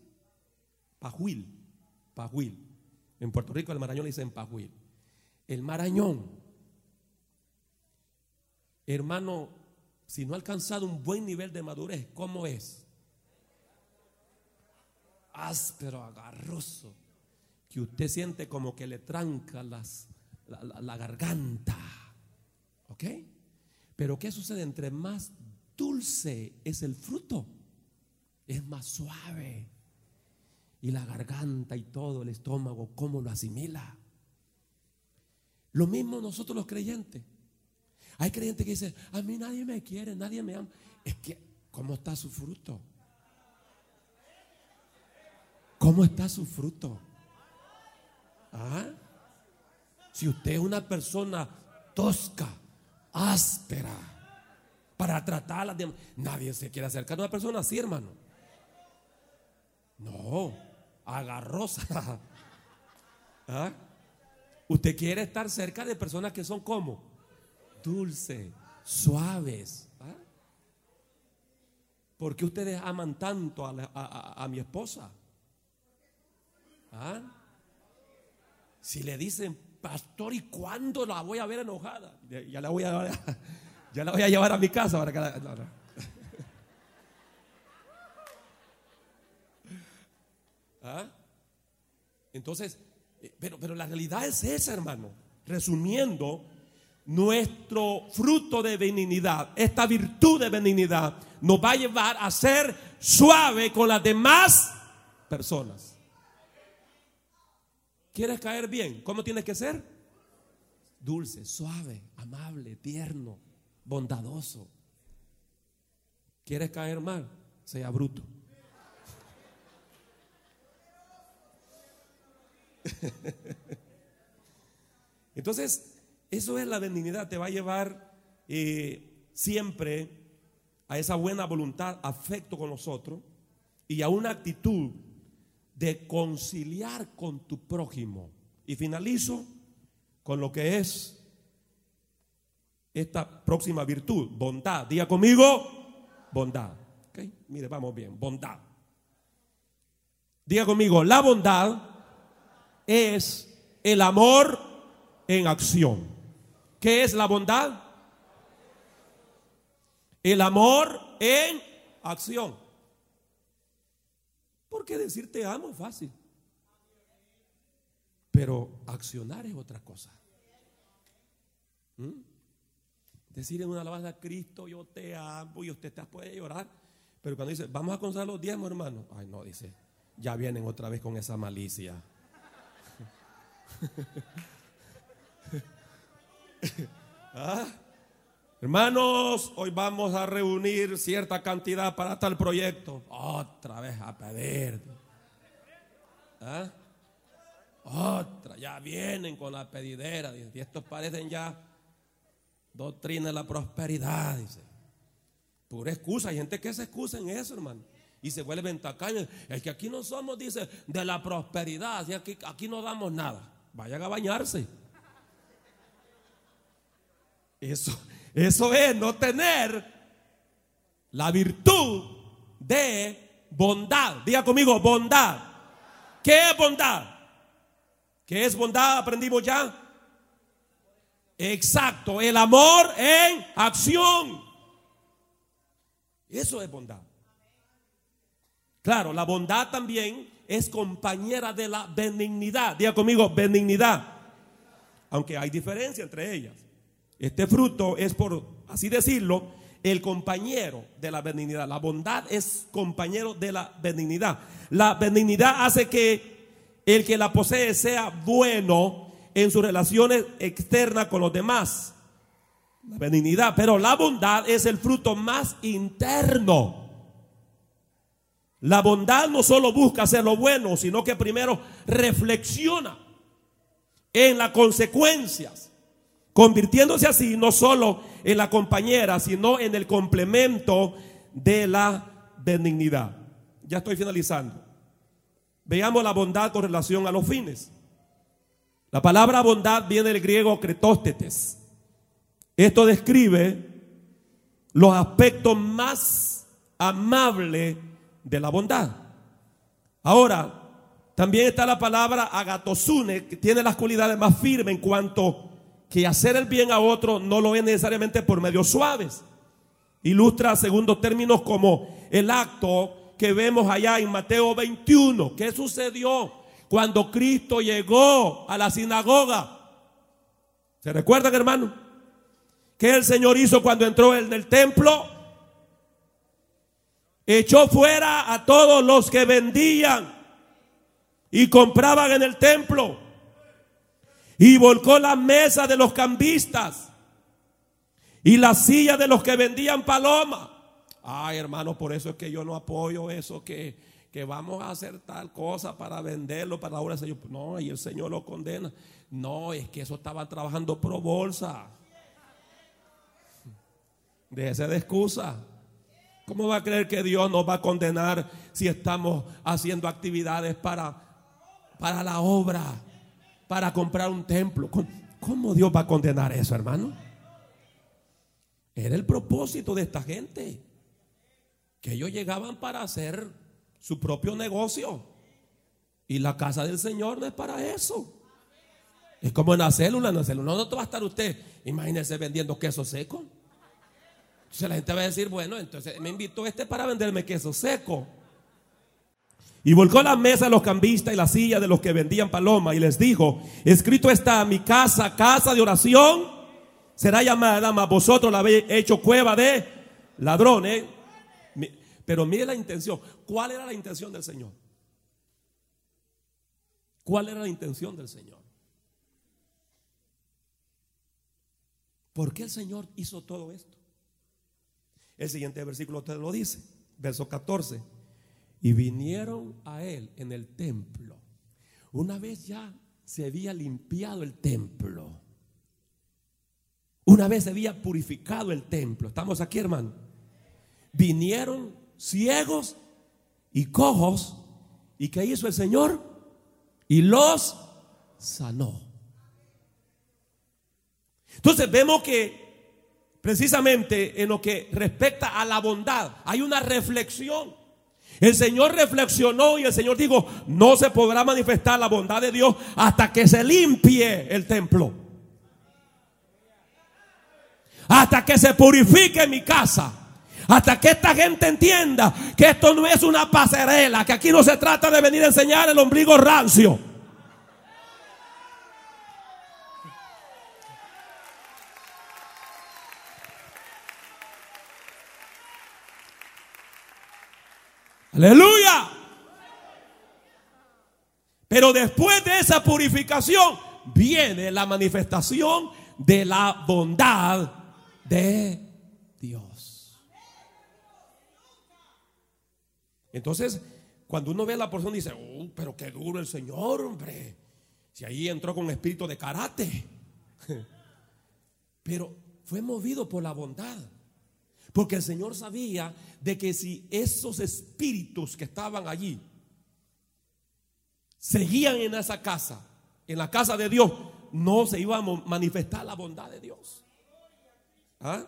Pajuil, pajuil. En Puerto Rico el marañón le dicen pajuil. El marañón, hermano, si no ha alcanzado un buen nivel de madurez, ¿cómo es? Áspero, agarroso, que usted siente como que le tranca las, la, garganta. ¿Ok? Pero ¿qué sucede? Entre más dulce es el fruto, es más suave. Y la garganta y todo el estómago, ¿cómo lo asimila? Lo mismo nosotros los creyentes. Hay creyentes que dicen, a mí nadie me quiere, nadie me ama. Es que, ¿cómo está su fruto? ¿Cómo está su fruto? ¿Ah? Si usted es una persona tosca, áspera, para tratarla de... Nadie se quiere acercar a una persona así, hermano. No, agarrosa. ¿Ah? Usted quiere estar cerca de personas que son como dulces, suaves. ¿Ah? ¿Por qué ustedes aman tanto a mi esposa? ¿Ah? Si le dicen, pastor, ¿y cuándo la voy a ver enojada? Ya la voy a, ya la voy a llevar a mi casa para que ¿Ah? Entonces, eh, pero, pero la realidad es esa, hermano. Resumiendo, nuestro fruto de benignidad, esta virtud de benignidad, nos va a llevar a ser suave con las demás personas. ¿Quieres caer bien? ¿Cómo tienes que ser? Dulce, suave, amable, tierno, bondadoso. ¿Quieres caer mal? Sea bruto. Entonces, eso es la benignidad, te va a llevar eh, siempre a esa buena voluntad, afecto con nosotros y a una actitud de conciliar con tu prójimo. Y finalizo con lo que es esta próxima virtud, bondad. Diga conmigo, bondad. Mire, vamos bien, bondad. Diga conmigo, la bondad es el amor en acción. ¿Qué es la bondad? El amor en acción. Porque decir te amo es fácil. Pero accionar es otra cosa. ¿Mm? Decir en una alabanza a Cristo, yo te amo y usted te puede llorar. Pero cuando dice, vamos a contar los diezmos, hermano. Ay, no, dice, ya vienen otra vez con esa malicia. ¿Ah? Hermanos, hoy vamos a reunir cierta cantidad para tal proyecto. Otra vez a pedir. ¿Ah? Otra, ya vienen con la pedidera. Y estos parecen ya doctrina de la prosperidad. Dice. Pura excusa. Hay gente que se excusa en eso, hermano. Y se vuelven tacaños. Es que aquí no somos, dice, de la prosperidad. Y aquí, aquí no damos nada. Vayan a bañarse. Eso, eso es no tener la virtud de bondad. Diga conmigo, bondad. ¿Qué es bondad? ¿Qué es bondad? Aprendimos ya. Exacto, el amor en acción. Eso es bondad. Claro, la bondad también es compañera de la benignidad. Diga conmigo, benignidad. Aunque hay diferencia entre ellas. Este fruto es, por así decirlo, el compañero de la benignidad. La bondad es compañero de la benignidad. La benignidad hace que el que la posee sea bueno en sus relaciones externas con los demás. La benignidad. Pero la bondad es el fruto más interno. La bondad no solo busca hacer lo bueno, sino que primero reflexiona en las consecuencias convirtiéndose así no solo en la compañera, sino en el complemento de la benignidad. Ya estoy finalizando. Veamos la bondad con relación a los fines. La palabra bondad viene del griego cretóstetes. Esto describe los aspectos más amables de la bondad. Ahora, también está la palabra agatosune, que tiene las cualidades más firmes en cuanto que hacer el bien a otro no lo es necesariamente por medios suaves. Ilustra, segundo términos, como el acto que vemos allá en Mateo 21. ¿Qué sucedió cuando Cristo llegó a la sinagoga? ¿Se recuerdan, hermano? ¿Qué el Señor hizo cuando entró en el templo? Echó fuera a todos los que vendían y compraban en el templo y volcó la mesa de los cambistas y la silla de los que vendían paloma. Ay, hermano, por eso es que yo no apoyo eso que, que vamos a hacer tal cosa para venderlo para ahora Señor. No, y el Señor lo condena. No, es que eso estaban trabajando pro bolsa. Déjese de excusa. ¿Cómo va a creer que Dios nos va a condenar si estamos haciendo actividades para, para la obra? Para comprar un templo. ¿Cómo Dios va a condenar eso, hermano? Era el propósito de esta gente. Que ellos llegaban para hacer su propio negocio. Y la casa del Señor no es para eso. Es como en la célula, en la célula. No, va a estar usted, imagínese vendiendo queso seco. Entonces la gente va a decir, bueno, entonces me invitó este para venderme queso seco. Y volcó la mesa de los cambistas y la silla de los que vendían paloma y les dijo, escrito está, mi casa, casa de oración, será llamada, mas vosotros la habéis hecho cueva de ladrones. Pero mire la intención. ¿Cuál era la intención del Señor? ¿Cuál era la intención del Señor? ¿Por qué el Señor hizo todo esto? El siguiente versículo te lo dice, verso 14. Y vinieron a él en el templo. Una vez ya se había limpiado el templo. Una vez se había purificado el templo. Estamos aquí, hermano. Vinieron ciegos y cojos. ¿Y qué hizo el Señor? Y los sanó. Entonces vemos que precisamente en lo que respecta a la bondad hay una reflexión. El Señor reflexionó y el Señor dijo, no se podrá manifestar la bondad de Dios hasta que se limpie el templo. Hasta que se purifique mi casa. Hasta que esta gente entienda que esto no es una pasarela, que aquí no se trata de venir a enseñar el ombligo rancio. Aleluya. Pero después de esa purificación viene la manifestación de la bondad de Dios. Entonces, cuando uno ve a la persona dice, oh, pero qué duro el Señor, hombre. Si ahí entró con espíritu de karate. Pero fue movido por la bondad. Porque el Señor sabía de que si esos espíritus que estaban allí seguían en esa casa, en la casa de Dios, no se iba a manifestar la bondad de Dios. ¿Ah?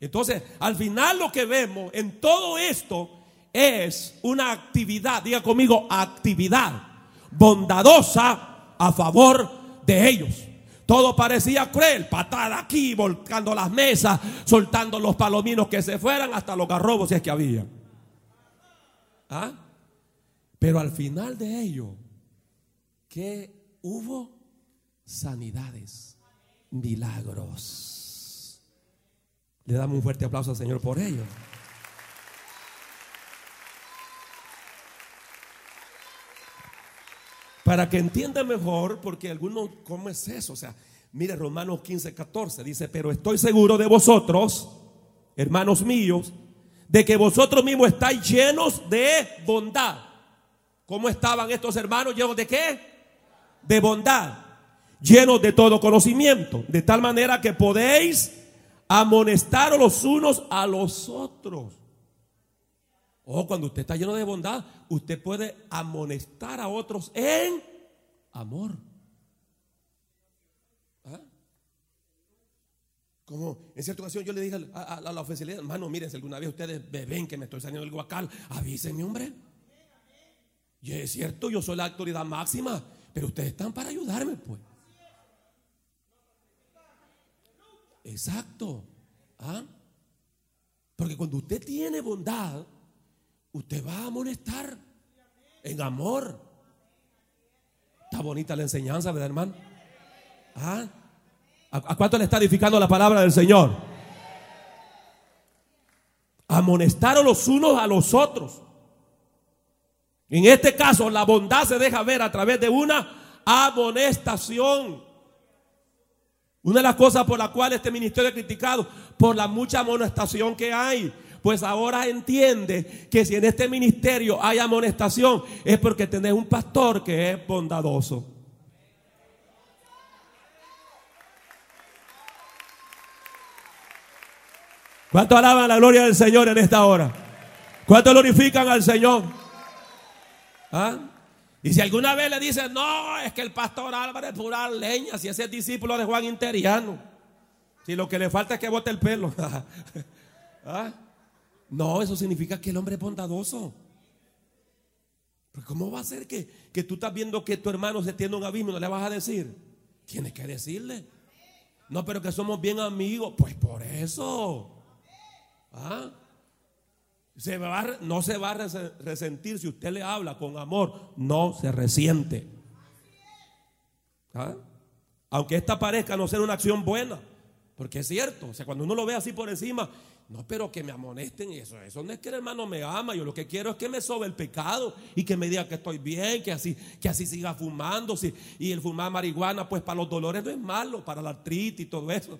Entonces, al final lo que vemos en todo esto es una actividad, diga conmigo, actividad bondadosa a favor de ellos. Todo parecía cruel, patada aquí, volcando las mesas, soltando los palominos que se fueran, hasta los garrobos si es que había. ¿Ah? Pero al final de ello, ¿qué hubo? Sanidades, milagros. Le damos un fuerte aplauso al Señor por ello. Para que entienda mejor, porque algunos, ¿cómo es eso? O sea, mire Romanos 15, 14, dice, pero estoy seguro de vosotros, hermanos míos, de que vosotros mismos estáis llenos de bondad. ¿Cómo estaban estos hermanos llenos de qué? De bondad, llenos de todo conocimiento, de tal manera que podéis amonestar los unos a los otros. O cuando usted está lleno de bondad, usted puede amonestar a otros en amor. ¿Ah? Como en cierta ocasión yo le dije a, la oficialidad, hermano, miren, si alguna vez ustedes ven que me estoy saliendo del guacal, avísenme, hombre. Y es cierto, yo soy la autoridad máxima, pero ustedes están para ayudarme, pues. Exacto. ¿Ah? Porque cuando usted tiene bondad, usted va a amonestar en amor. Está bonita la enseñanza, ¿verdad, hermano? ¿Ah? ¿A cuánto le está edificando la palabra del Señor? Amonestaron los unos a los otros. En este caso, la bondad se deja ver a través de una amonestación. Una de las cosas por las cuales este ministerio es criticado, por la mucha amonestación que hay. Pues ahora entiende que si en este ministerio hay amonestación es porque tenés un pastor que es bondadoso. ¿Cuánto alaban la gloria del Señor en esta hora? ¿Cuánto glorifican al Señor? ¿Ah? Y si alguna vez le dicen, no, es que el pastor Álvarez pura leña, si ese es discípulo de Juan Interiano, si lo que le falta es que bote el pelo. ¿Ah? No, eso significa que el hombre es bondadoso. Pero ¿cómo va a ser que, que tú estás viendo que tu hermano se tiene un abismo y no le vas a decir? Tienes que decirle. No, pero que somos bien amigos. Pues por eso. ¿Ah? No se va a resentir si usted le habla con amor. No se resiente. ¿Ah? Aunque esta parezca no ser una acción buena. Porque es cierto. O sea, cuando uno lo ve así por encima, no, pero que me amonesten eso. Eso no es que el hermano me ama. Yo lo que quiero es que me sobe el pecado y que me diga que estoy bien, que así, que así siga fumando. y el fumar marihuana, pues para los dolores no es malo, para la artritis y todo eso.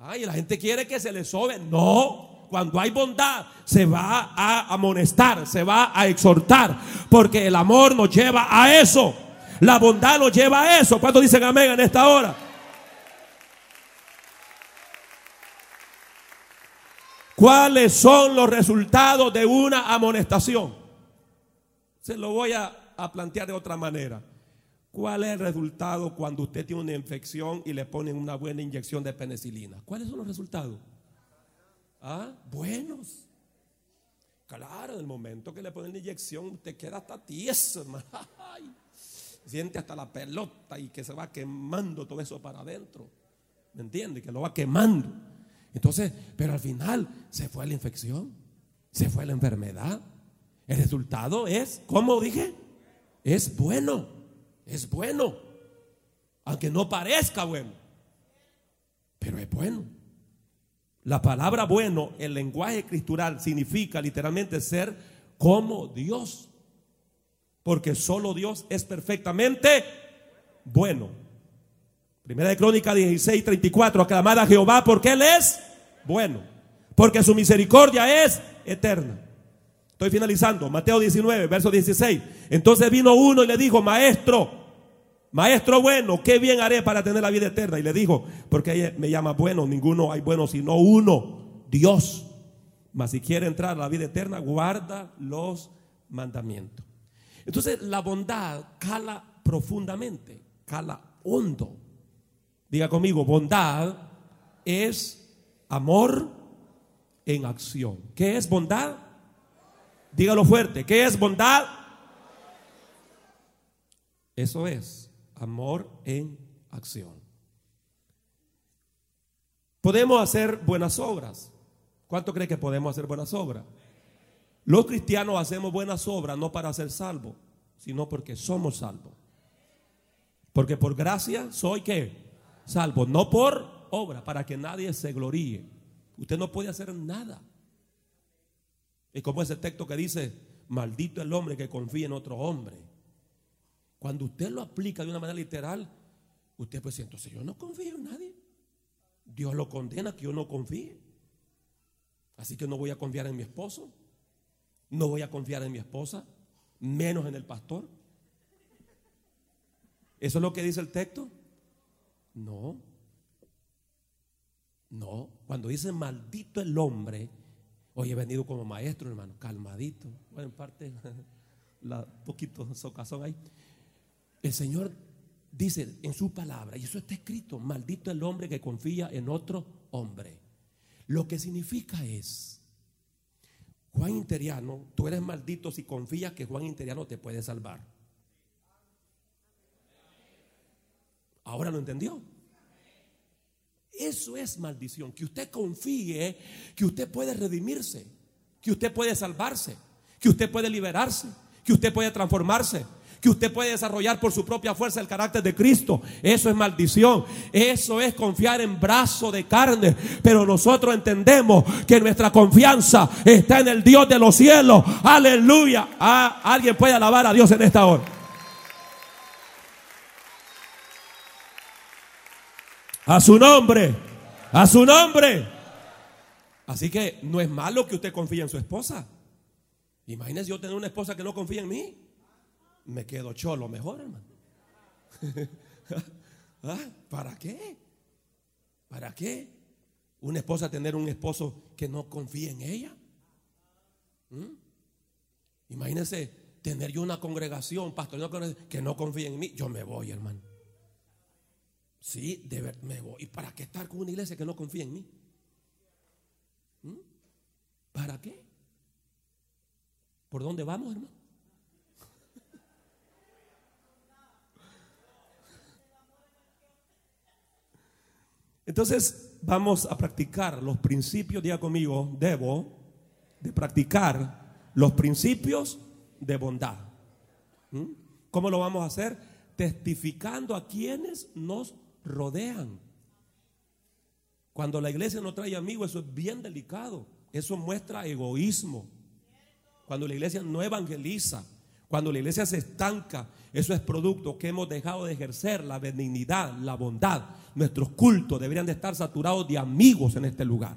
Ay, la gente quiere que se le sobe. No, cuando hay bondad, se va a amonestar, se va a exhortar, porque el amor nos lleva a eso. La bondad nos lleva a eso. ¿Cuántos dicen amén en esta hora? ¿Cuáles son los resultados de una amonestación? Se lo voy a, plantear de otra manera. ¿Cuál es el resultado cuando usted tiene una infección y le ponen una buena inyección de penicilina? ¿Cuáles son los resultados? Ah, buenos. Claro, en el momento que le ponen la inyección, usted queda hasta tieso. Ay, siente hasta la pelota y que se va quemando todo eso para adentro. ¿Me entiende? Que lo va quemando. Entonces, pero al final se fue la infección, se fue la enfermedad. El resultado es, ¿cómo dije? Es bueno, es bueno. Aunque no parezca bueno, pero es bueno. La palabra bueno, el lenguaje escritural, significa literalmente ser como Dios. Porque solo Dios es perfectamente bueno. Primera de Crónica 16, 34. Aclamada a Jehová porque Él es bueno. Porque su misericordia es eterna. Estoy finalizando. Mateo 19, verso 16. Entonces vino uno y le dijo, maestro, Maestro bueno, qué bien haré para tener la vida eterna. Y le dijo, porque me llama bueno, ninguno hay bueno sino uno, Dios. Mas si quiere entrar a la vida eterna, guarda los mandamientos. Entonces la bondad cala profundamente, cala hondo. Diga conmigo, bondad es amor en acción. ¿Qué es bondad? Dígalo fuerte, ¿qué es bondad? Eso es amor en acción. Podemos hacer buenas obras. ¿Cuánto cree que podemos hacer buenas obras? Los cristianos hacemos buenas obras no para ser salvos, sino porque somos salvos. Porque por gracia soy que salvo, no por obra, para que nadie se gloríe. Usted no puede hacer nada. Es como ese texto que dice, maldito el hombre que confía en otro hombre. Cuando usted lo aplica de una manera literal, usted pues entonces yo no confío en nadie. Dios lo condena que yo no confíe. Así que no voy a confiar en mi esposo, no voy a confiar en mi esposa, menos en el pastor. ¿Eso es lo que dice el texto? No. No. Cuando dice maldito el hombre, hoy he venido como maestro, hermano, calmadito. Bueno, en parte, la poquito socazón ahí. El Señor dice en su palabra, y eso está escrito, maldito el hombre que confía en otro hombre. Lo que significa es, Juan Interiano, tú eres maldito si confías que Juan Interiano te puede salvar. Ahora lo entendió. Eso es maldición, que usted confíe que usted puede redimirse, que usted puede salvarse, que usted puede liberarse, que usted puede transformarse, que usted puede desarrollar por su propia fuerza el carácter de Cristo. Eso es maldición. Eso es confiar en brazo de carne. Pero nosotros entendemos que nuestra confianza está en el Dios de los cielos. Aleluya. Ah, alguien puede alabar a Dios en esta hora. A su nombre. A su nombre. Así que no es malo que usted confíe en su esposa. Imagínese yo tener una esposa que no confía en mí me quedo cholo mejor, hermano. ¿Ah? ¿Para qué? ¿Para qué? Una esposa tener un esposo que no confía en ella. ¿Mm? Imagínense tener yo una congregación, pastor, que no confía en mí. Yo me voy, hermano. Sí, de ver, me voy. ¿Y para qué estar con una iglesia que no confía en mí? ¿Mm? ¿Para qué? ¿Por dónde vamos, hermano? Entonces vamos a practicar los principios, diga conmigo, debo de practicar los principios de bondad. ¿Mm? ¿Cómo lo vamos a hacer? Testificando a quienes nos rodean. Cuando la iglesia no trae amigos, eso es bien delicado. Eso muestra egoísmo. Cuando la iglesia no evangeliza, cuando la iglesia se estanca, eso es producto que hemos dejado de ejercer la benignidad, la bondad. Nuestros cultos deberían de estar saturados de amigos en este lugar.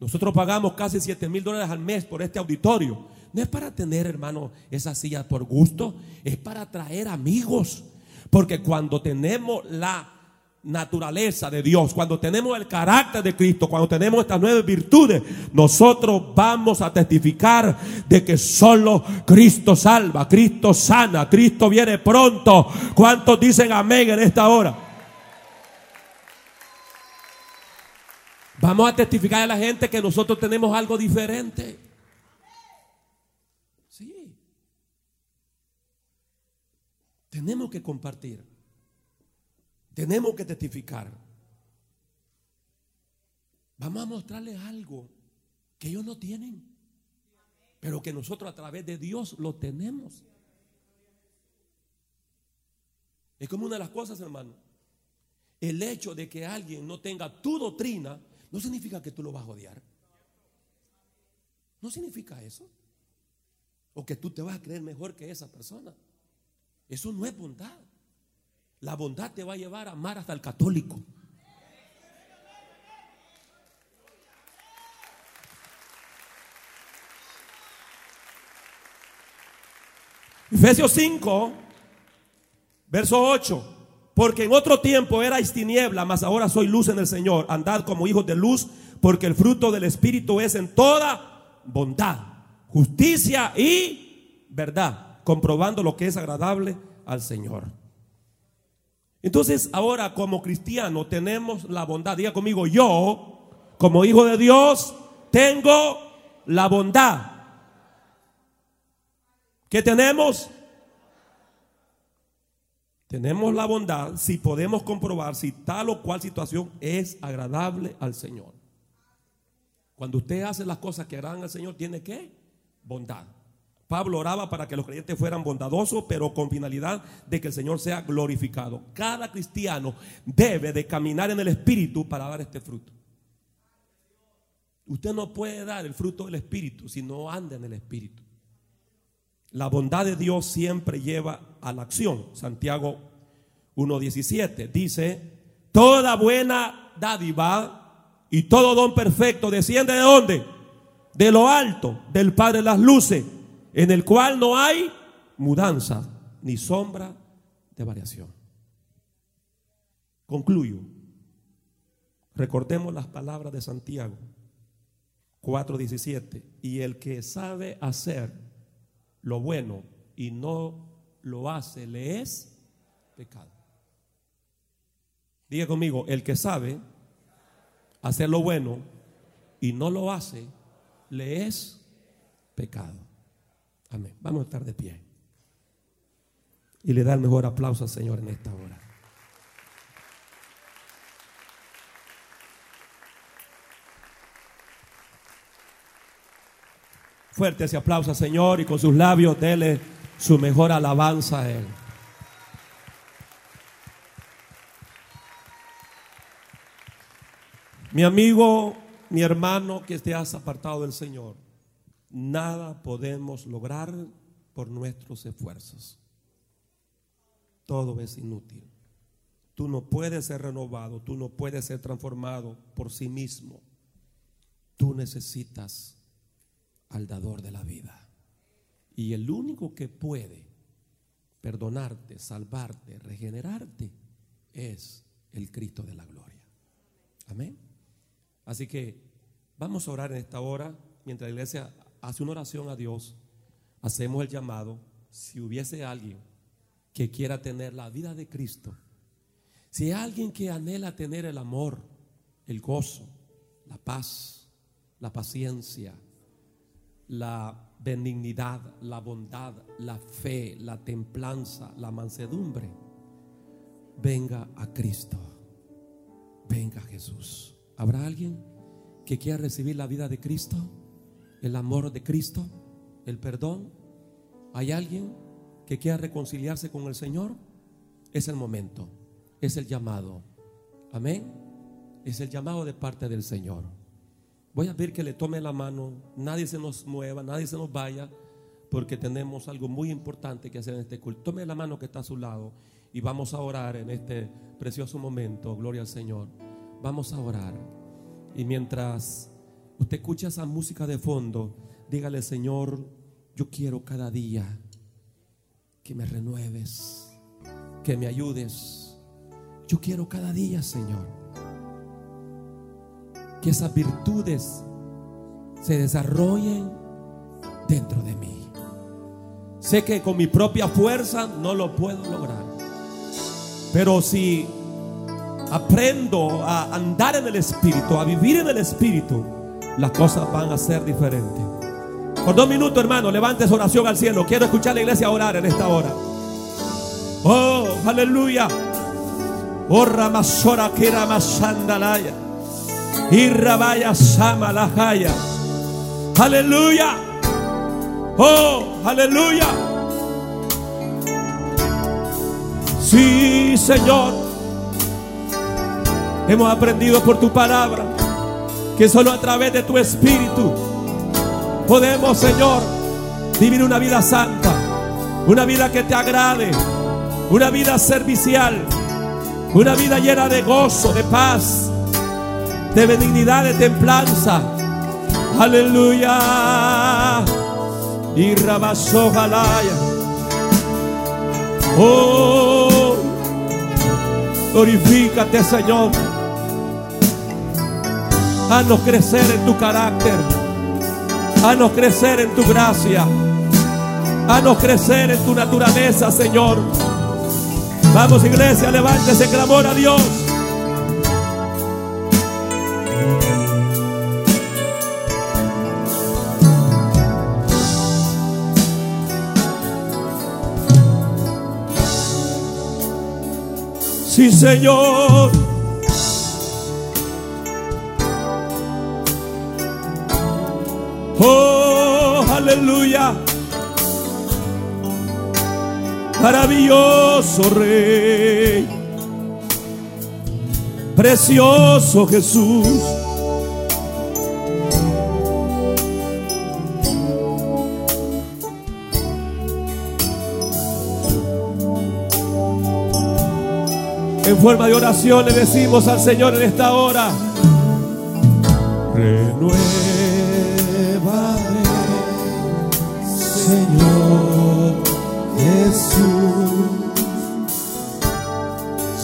Nosotros pagamos casi 7 mil dólares al mes por este auditorio. No es para tener, hermano, esas sillas por gusto, es para traer amigos. Porque cuando tenemos la naturaleza de Dios, cuando tenemos el carácter de Cristo, cuando tenemos estas nueve virtudes, nosotros vamos a testificar de que solo Cristo salva, Cristo sana, Cristo viene pronto. ¿Cuántos dicen amén en esta hora? Vamos a testificar a la gente que nosotros tenemos algo diferente. Sí. Tenemos que compartir. Tenemos que testificar. Vamos a mostrarles algo que ellos no tienen, pero que nosotros a través de Dios lo tenemos. Es como una de las cosas, hermano. El hecho de que alguien no tenga tu doctrina no significa que tú lo vas a odiar. No significa eso. O que tú te vas a creer mejor que esa persona. Eso no es bondad. La bondad te va a llevar a amar hasta el católico. Efesios 5, verso 8. Porque en otro tiempo erais tiniebla, mas ahora soy luz en el Señor. Andad como hijos de luz, porque el fruto del Espíritu es en toda bondad, justicia y verdad, comprobando lo que es agradable al Señor. Entonces ahora como cristiano tenemos la bondad. Diga conmigo, yo como hijo de Dios tengo la bondad. ¿Qué tenemos? Tenemos la bondad si podemos comprobar si tal o cual situación es agradable al Señor. Cuando usted hace las cosas que agradan al Señor, tiene que bondad. Pablo oraba para que los creyentes fueran bondadosos, pero con finalidad de que el Señor sea glorificado. Cada cristiano debe de caminar en el Espíritu para dar este fruto. Usted no puede dar el fruto del Espíritu si no anda en el Espíritu. La bondad de Dios siempre lleva a la acción. Santiago 1.17 dice, toda buena dádiva y todo don perfecto desciende de dónde? De lo alto, del Padre de las Luces, en el cual no hay mudanza ni sombra de variación. Concluyo. Recordemos las palabras de Santiago 4:17. Y el que sabe hacer lo bueno y no lo hace, le es pecado. Diga conmigo, el que sabe hacer lo bueno y no lo hace, le es pecado. Amén. Vamos a estar de pie. Y le da el mejor aplauso al Señor en esta hora. Fuerte ese aplauso al Señor y con sus labios dele su mejor alabanza a Él. Mi amigo, mi hermano que te has apartado del Señor, nada podemos lograr por nuestros esfuerzos. Todo es inútil. Tú no puedes ser renovado, tú no puedes ser transformado por sí mismo. Tú necesitas al dador de la vida. Y el único que puede perdonarte, salvarte, regenerarte es el Cristo de la gloria. Amén. Así que vamos a orar en esta hora, mientras la iglesia hace una oración a Dios, hacemos el llamado, si hubiese alguien que quiera tener la vida de Cristo, si hay alguien que anhela tener el amor, el gozo, la paz, la paciencia, la benignidad, la bondad, la fe, la templanza, la mansedumbre, venga a Cristo. Venga Jesús. ¿Habrá alguien que quiera recibir la vida de Cristo? ¿El amor de Cristo? ¿El perdón? ¿Hay alguien que quiera reconciliarse con el Señor? Es el momento, es el llamado. Amén. Es el llamado de parte del Señor. Voy a pedir que le tome la mano, nadie se nos mueva, nadie se nos vaya, porque tenemos algo muy importante que hacer en este culto. Tome la mano que está a su lado y vamos a orar en este precioso momento, gloria al Señor. Vamos a orar. Y mientras usted escucha esa música de fondo, dígale, Señor, yo quiero cada día que me renueves, que me ayudes. Yo quiero cada día, Señor que esas virtudes se desarrollen dentro de mí. Sé que con mi propia fuerza no lo puedo lograr. Pero si aprendo a andar en el Espíritu, a vivir en el Espíritu, las cosas van a ser diferentes. Por dos minutos, hermano, levante su oración al cielo. Quiero escuchar a la iglesia orar en esta hora. Oh, aleluya. Oh, Ramasora Kiramasandalaya. Y Rabaya Samalahaya. Aleluya. Oh, aleluya. Sí, Señor. Hemos aprendido por tu palabra que solo a través de tu espíritu podemos, Señor, vivir una vida santa, una vida que te agrade, una vida servicial, una vida llena de gozo, de paz, de benignidad, de templanza. Aleluya. Y rabasó jalaya. Oh, glorifícate, Señor. Haznos crecer en tu carácter. Haznos crecer en tu gracia. Haznos crecer en tu naturaleza, Señor. Vamos, iglesia, levántese, clamor a Dios. Sí, Señor. Maravilloso Rey. Precioso Jesús. En forma de oración le decimos al Señor en esta hora. Renuévame,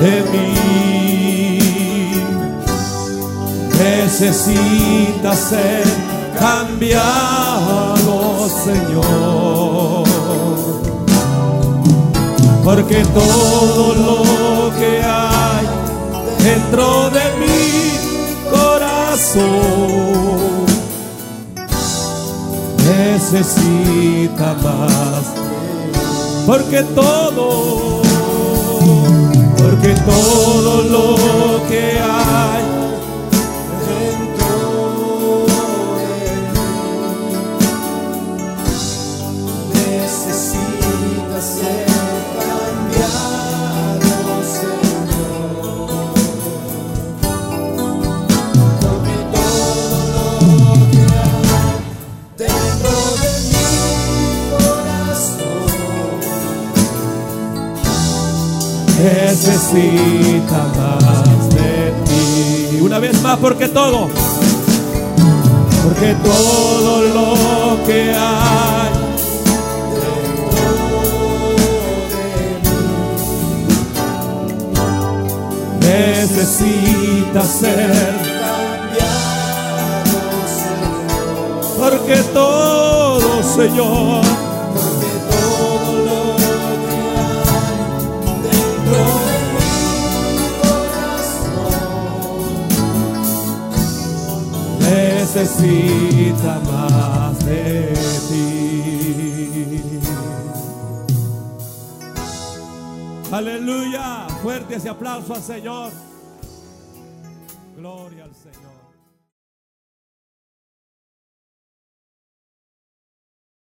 de mí necesita ser cambiado, Señor. Porque todo lo que hay dentro de mi corazón necesita más. Porque todo, todo lo que hay necesita más de ti. Una vez más, porque todo, porque todo lo que hay de necesita ser cambiado, Señor. Porque todo, Señor, necesita más de ti. Aleluya. Fuerte ese aplauso al Señor.